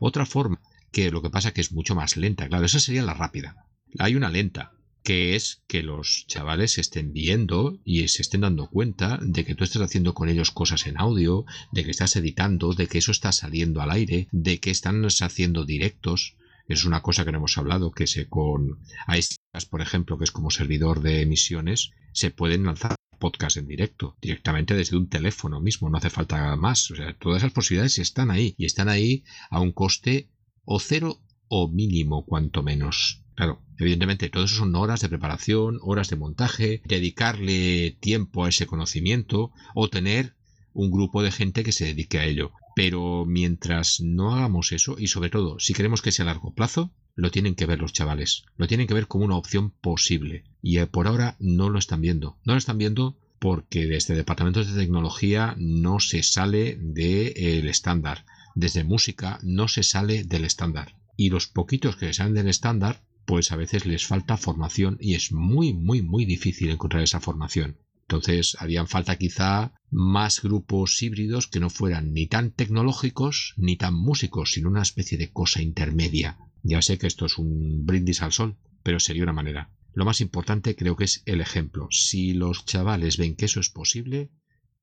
Otra forma, que lo que pasa que es mucho más lenta, claro, esa sería la rápida. Hay una lenta, que es que los chavales estén viendo y se estén dando cuenta de que tú estás haciendo con ellos cosas en audio, de que estás editando, de que eso está saliendo al aire, de que están haciendo directos es una cosa que no hemos hablado, que se con iStas, por ejemplo, que es como servidor de emisiones, se pueden lanzar podcasts en directo, directamente desde un teléfono mismo, no hace falta más. O sea, todas esas posibilidades están ahí, y están ahí a un coste o cero o mínimo, cuanto menos. Claro, evidentemente todo eso son horas de preparación, horas de montaje, dedicarle tiempo a ese conocimiento o tener un grupo de gente que se dedique a ello. Pero mientras no hagamos eso, y sobre todo si queremos que sea a largo plazo, lo tienen que ver los chavales. Lo tienen que ver como una opción posible. Y eh, por ahora no lo están viendo. No lo están viendo porque desde departamentos de tecnología no se sale del estándar. Desde música no se sale del estándar. Y los poquitos que salen del estándar, pues a veces les falta formación y es muy, muy, muy difícil encontrar esa formación. Entonces harían falta quizá más grupos híbridos que no fueran ni tan tecnológicos ni tan músicos, sino una especie de cosa intermedia. Ya sé que esto es un brindis al sol, pero sería una manera. Lo más importante creo que es el ejemplo. Si los chavales ven que eso es posible,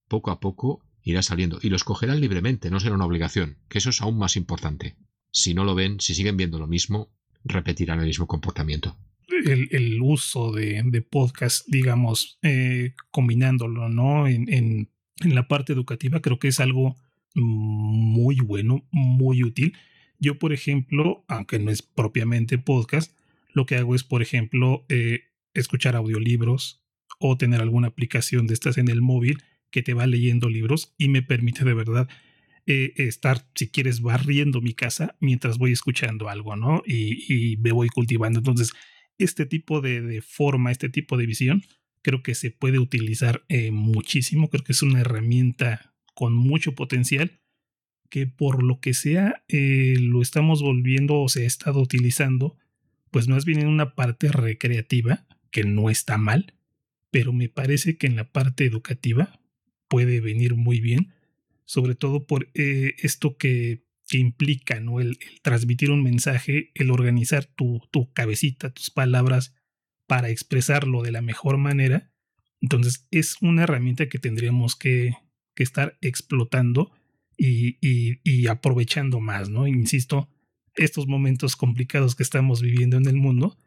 poco a poco irá saliendo y lo escogerán libremente, no será una obligación, que eso es aún más importante. Si no lo ven, si siguen viendo lo mismo, repetirán el mismo comportamiento el, uso de, de, podcast, digamos, eh, combinándolo, ¿no? En, la parte educativa, creo que es algo muy bueno, muy útil. Yo, por ejemplo, aunque no es propiamente podcast, lo que hago es, por ejemplo, eh, escuchar audiolibros o tener alguna aplicación de estas en el móvil que te va leyendo libros y me permite de verdad eh, estar, si quieres, barriendo mi casa mientras voy escuchando algo, ¿no? Y me voy cultivando. Entonces, este tipo de, forma, este tipo de visión, creo que se puede utilizar eh, muchísimo. Creo que es una herramienta con mucho potencial que por lo que sea eh, lo estamos volviendo o se ha estado utilizando, pues más bien en una parte recreativa, que no está mal, pero me parece que en la parte educativa puede venir muy bien, sobre todo por eh, esto que que implica ¿no? el, transmitir un mensaje, el organizar tu, tu, cabecita, tus palabras para expresarlo de la mejor manera. Entonces es una herramienta que tendríamos que, que estar explotando y, y, aprovechando más, ¿no? Insisto, estos momentos complicados que estamos viviendo en el mundo,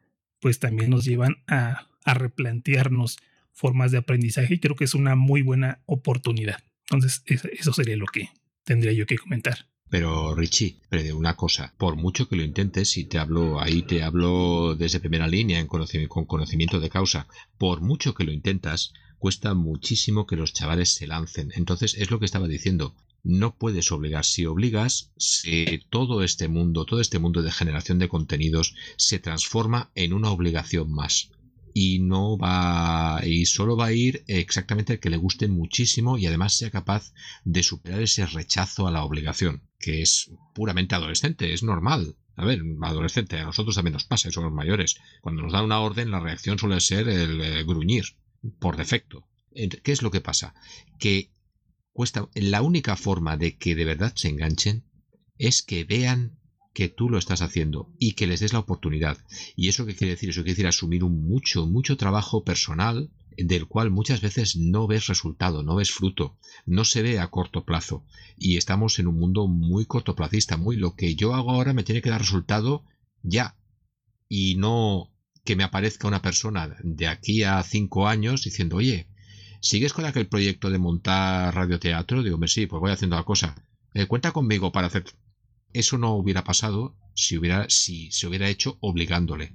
pues también nos llevan a, a replantearnos formas de aprendizaje y creo que es una muy buena oportunidad. Entonces, eso sería lo que tendría yo que comentar. Pero Richie, una cosa, por mucho que lo intentes, y te hablo, ahí te hablo desde primera línea en conocimiento, con conocimiento de causa, por mucho que lo intentas, cuesta muchísimo que los chavales se lancen. Entonces es lo que estaba diciendo. No puedes obligar. Si obligas, si todo este mundo, todo este mundo de generación de contenidos se transforma en una obligación más y no va y solo va a ir exactamente el que le guste muchísimo y además sea capaz de superar ese rechazo a la obligación, que es puramente adolescente, es normal. A ver, adolescente, a nosotros también nos pasa, somos mayores. Cuando nos dan una orden, la reacción suele ser el eh, gruñir, por defecto. ¿Qué es lo que pasa? Que cuesta, la única forma de que de verdad se enganchen es que vean que tú lo estás haciendo y que les des la oportunidad. ¿Y eso qué quiere decir? Eso quiere decir asumir un mucho, mucho trabajo personal del cual muchas veces no ves resultado, no ves fruto, no se ve a corto plazo. Y estamos en un mundo muy cortoplacista, muy lo que yo hago ahora me tiene que dar resultado ya. Y no que me aparezca una persona de aquí a cinco años diciendo, oye, ¿sigues con aquel proyecto de montar radioteatro? Digo, sí, pues voy haciendo la cosa. Eh, cuenta conmigo para hacer. Eso no hubiera pasado si, hubiera, si se hubiera hecho obligándole.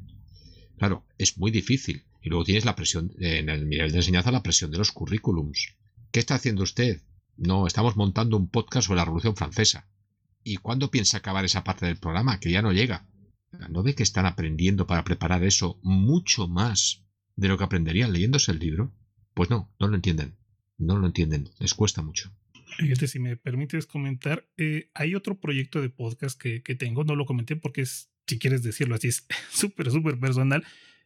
Claro, es muy difícil. Y luego tienes la presión, en el nivel de enseñanza, la presión de los currículums. ¿Qué está haciendo usted? No, estamos montando un podcast sobre la Revolución Francesa. ¿Y cuándo piensa acabar esa parte del programa? Que ya no llega. ¿No ve que están aprendiendo para preparar eso mucho más de lo que aprenderían leyéndose el libro? Pues no, no lo entienden. No lo entienden. Les cuesta mucho. Fíjate, si me permites comentar, eh, hay otro proyecto de podcast que, que, tengo, no lo comenté porque es, si quieres decirlo así, es <laughs> súper, súper personal,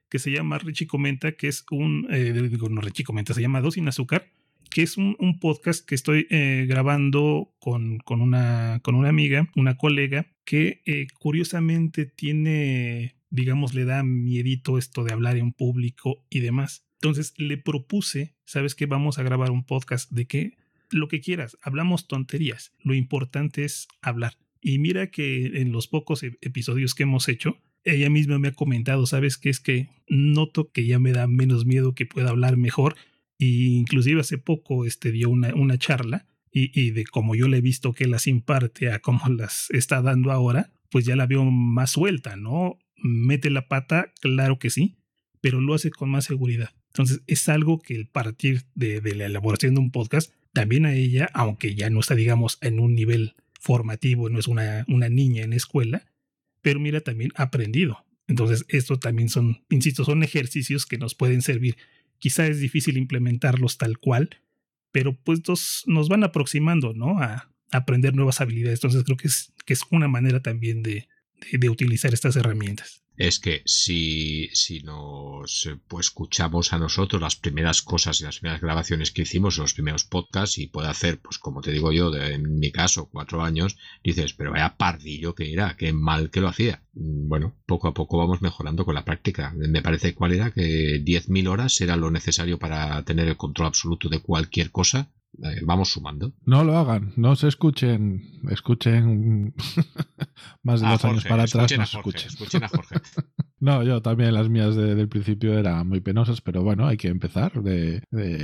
que se llama Richie Comenta, que es un, eh, digo, no Richie Comenta, se llama Dos sin Azúcar, que es un, un podcast que estoy eh, grabando con, con, una, con una amiga, una colega, que curiosamente tiene, digamos, le da miedito esto de hablar en público y demás. Entonces le propuse, ¿sabes qué? Vamos a grabar un podcast de que lo que quieras, hablamos tonterías, lo importante es hablar. Y mira que en los pocos e-, episodios que hemos hecho, ella misma me ha comentado, ¿sabes qué? Es que noto que ya me da menos miedo que pueda hablar mejor y inclusive hace poco este, dio una, una charla y, y, de como yo le he visto que las imparte a cómo <laughs> las está dando ahora, pues ya la veo más suelta, ¿no? Mete la pata, claro que sí, pero lo hace con más seguridad. Entonces es algo que el partir de, de la elaboración de un podcast, también a ella, aunque ya no está, digamos, en un nivel formativo, no es una, una niña en escuela, pero mira, también ha aprendido. Entonces, esto también son, insisto, son ejercicios que nos pueden servir Quizá es difícil implementarlos tal cual, pero pues nos, van aproximando, ¿no? A, aprender nuevas habilidades. Entonces creo que es, que es una manera también de, de utilizar estas herramientas es que si, si nos eh, pues, escuchamos a nosotros las primeras cosas y las primeras grabaciones que hicimos, los primeros podcasts, y puede hacer, pues como te digo yo, en mi caso, cuatro años, dices, pero vaya pardillo que era, qué mal que lo hacía. Mm, bueno, poco a poco vamos mejorando con la práctica. Me parece cuál era que 10.000 horas era lo necesario para tener el control absoluto de cualquier cosa eh, vamos sumando. No lo hagan, no se escuchen, escuchen <laughs> más de dos años para atrás. No, escuchen. a Jorge. <laughs> no, yo también las mías del principio eran muy penosas, pero bueno, hay que empezar. De,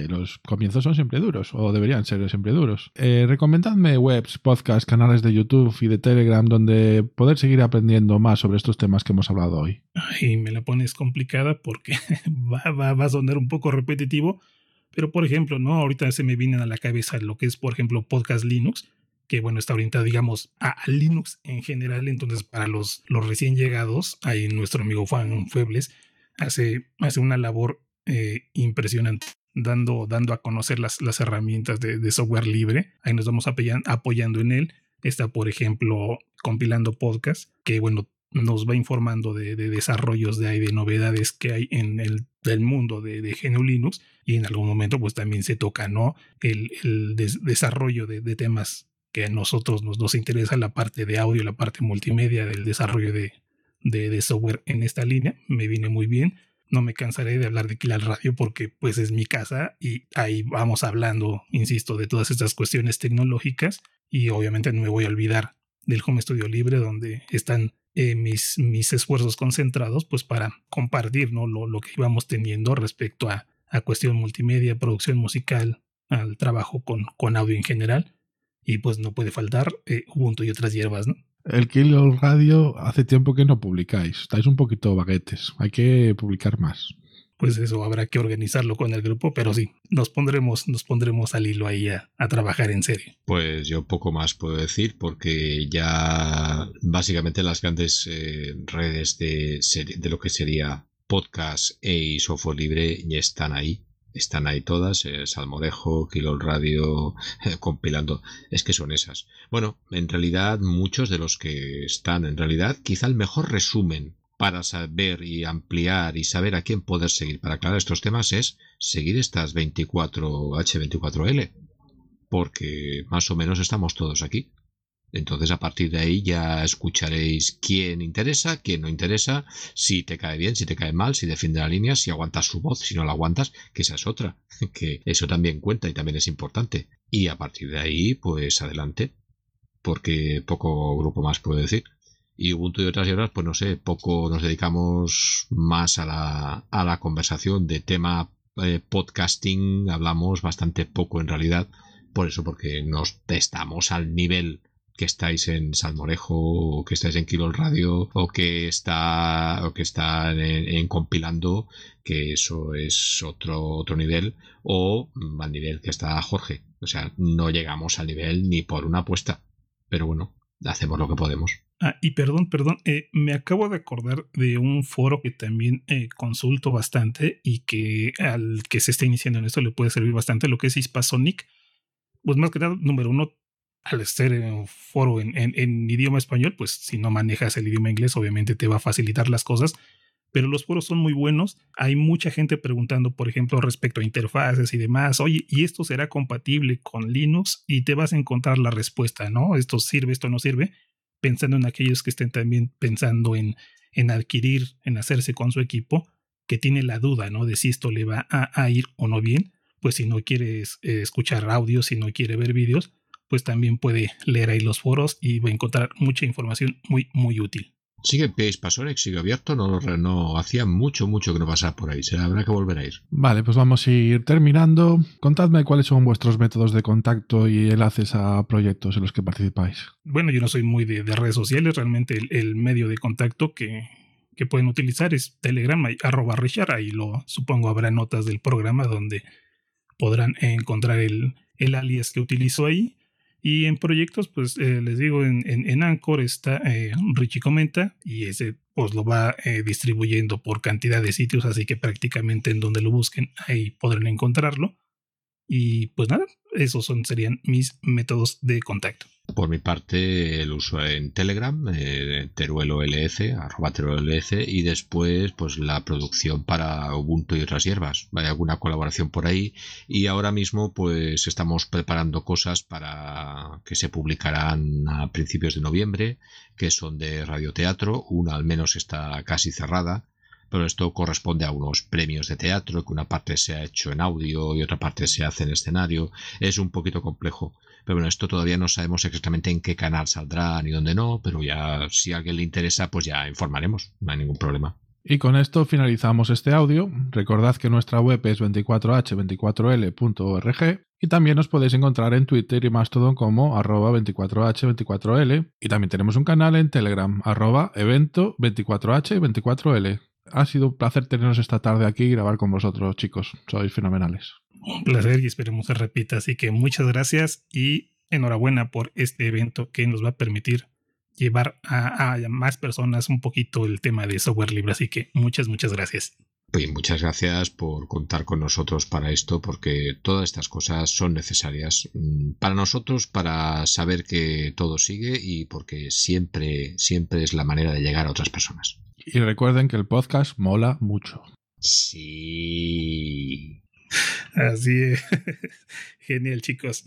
los comienzos son siempre duros, o deberían ser siempre duros. Eh, recomendadme webs, podcasts, canales de YouTube y de Telegram donde poder seguir aprendiendo más sobre estos temas que hemos hablado hoy. Ay, me la pones complicada porque <laughs> va, va, va a sonar un poco repetitivo pero, por ejemplo, ¿no? Ahorita se me vienen a la cabeza lo que es, por ejemplo, Podcast Linux, que, bueno, está orientado, digamos, a, Linux en general. Entonces, para los, los recién llegados, ahí nuestro amigo Juan Fuebles hace, hace una labor eh, impresionante. Dando, dando a conocer las, las herramientas de, software libre. Ahí nos vamos apoyando, apoyando en él. Está, por ejemplo, compilando podcast, que bueno, nos va informando de, desarrollos de, de novedades que hay en el del mundo de, de Linux y en algún momento pues también se toca no el, el desarrollo de, de, temas que a nosotros nos, nos interesa la parte de audio la parte multimedia del desarrollo de, de, software en esta línea me viene muy bien. No me cansaré de hablar de Kill Radio porque pues es mi casa y ahí vamos hablando insisto de todas estas cuestiones tecnológicas y obviamente no me voy a olvidar del Home Studio Libre donde están eh, mis, mis esfuerzos concentrados pues para compartir ¿no? lo, lo que íbamos teniendo respecto a, a cuestión multimedia, producción musical, al trabajo con, con audio en general. Y pues no puede faltar eh, Ubuntu y otras hierbas. El Kilo Radio hace tiempo que no publicáis. Estáis un poquito baguetes. Hay que publicar más pues eso habrá que organizarlo con el grupo, pero sí, nos pondremos, nos pondremos al hilo ahí a, trabajar en serio. Pues yo poco más puedo decir porque ya básicamente las grandes eh, redes de, de lo que sería podcast e software libre ya están ahí. Están ahí todas, eh, Salmorejo, Kilo Radio, eh, <laughs> compilando. Es que son esas. Bueno, en realidad muchos de los que están, en realidad, quizá el mejor resumen para saber y ampliar y saber a quién poder seguir para aclarar estos temas es seguir estas 24H24L. Porque más o menos estamos todos aquí. Entonces a partir de ahí ya escucharéis quién interesa, quién no interesa, si te cae bien, si te cae mal, si defiende la línea, si aguantas su voz, si no la aguantas, que esa es otra, <laughs> que eso también cuenta y también es importante. Y a partir de ahí, pues adelante, porque poco grupo más puedo decir. Y Ubuntu y otras horas, pues no sé, poco nos dedicamos más a la, a la conversación de tema eh, podcasting, hablamos bastante poco en realidad, por eso, porque nos testamos al nivel que estáis en Salmorejo o que estáis en Kilo Radio o que está o que está en, compilando que eso es otro otro nivel o al nivel que está Jorge. O sea no llegamos al nivel ni por una apuesta. Pero bueno hacemos lo que podemos Ah, y perdón, perdón, eh, me acabo de acordar de un foro que también eh, consulto bastante y que al que se está iniciando en esto le puede servir bastante, lo que es Hispasonic. Pues más que nada, número uno, al ser un foro en, idioma español, pues si no manejas el idioma inglés, obviamente te va a facilitar las cosas. Pero los foros son muy buenos. Hay mucha gente preguntando, por ejemplo, respecto a interfaces y demás. Oye, ¿y esto será compatible con Linux? Y te vas a encontrar la respuesta, ¿no? Esto sirve, esto no sirve. Pensando en aquellos que estén también pensando en, en adquirir, en hacerse con su equipo, que tiene la duda, ¿no? De si esto le va a, ir o no bien. Pues si no quieres eh, escuchar audio, si no quiere ver vídeos, pues también puede leer ahí los foros y va a encontrar mucha información muy, muy útil. Sigue Pace Pasorex, sigue abierto, no, no hacía mucho, mucho que no pasaba por ahí, se habrá que volver a ir. Vale, pues vamos a ir terminando. Contadme cuáles son vuestros métodos de contacto y enlaces a proyectos en los que participáis. Bueno, yo no soy muy de, redes sociales, realmente el, medio de contacto que, que, pueden utilizar es Telegram, arroba Richard, ahí lo supongo habrá notas del programa donde podrán encontrar el, el alias que utilizo ahí. Y en proyectos, pues eh, les digo, en, en, Anchor está eh, Richie Comenta y ese pues lo va eh, distribuyendo por cantidad de sitios, así que prácticamente en donde lo busquen ahí podrán encontrarlo. Y pues nada, esos serían mis métodos de contacto. Por mi parte, el uso en Telegram, eh, arroba teruelolf, y después, pues la producción para Ubuntu y otras hierbas. Hay alguna colaboración por ahí. Y ahora mismo, pues estamos preparando cosas para que se publicarán a principios de noviembre, que son de radioteatro. Una al menos está casi cerrada pero esto corresponde a unos premios de teatro, que una parte se ha hecho en audio y otra parte se hace en escenario. Es un poquito complejo. Pero bueno, esto todavía no sabemos exactamente en qué canal saldrá ni dónde no, pero ya si a alguien le interesa, pues ya informaremos, no hay ningún problema. Y con esto finalizamos este audio. Recordad que nuestra web es 24h24l.org y también nos podéis encontrar en Twitter y Mastodon como arroba 24h24l y también tenemos un canal en Telegram arroba evento 24h24l. Ha sido un placer teneros esta tarde aquí y grabar con vosotros, chicos. Sois fenomenales. Un placer y esperemos se repita. Así que muchas gracias y enhorabuena por este evento que nos va a permitir llevar a, más personas un poquito el tema de software libre. Así que muchas, muchas gracias. Pues muchas gracias por contar con nosotros para esto, porque todas estas cosas son necesarias mm, para nosotros, para saber que todo sigue y porque siempre, siempre es la manera de llegar a otras personas. Y recuerden que el podcast mola mucho. Sí. Así es. <laughs> Genial, chicos.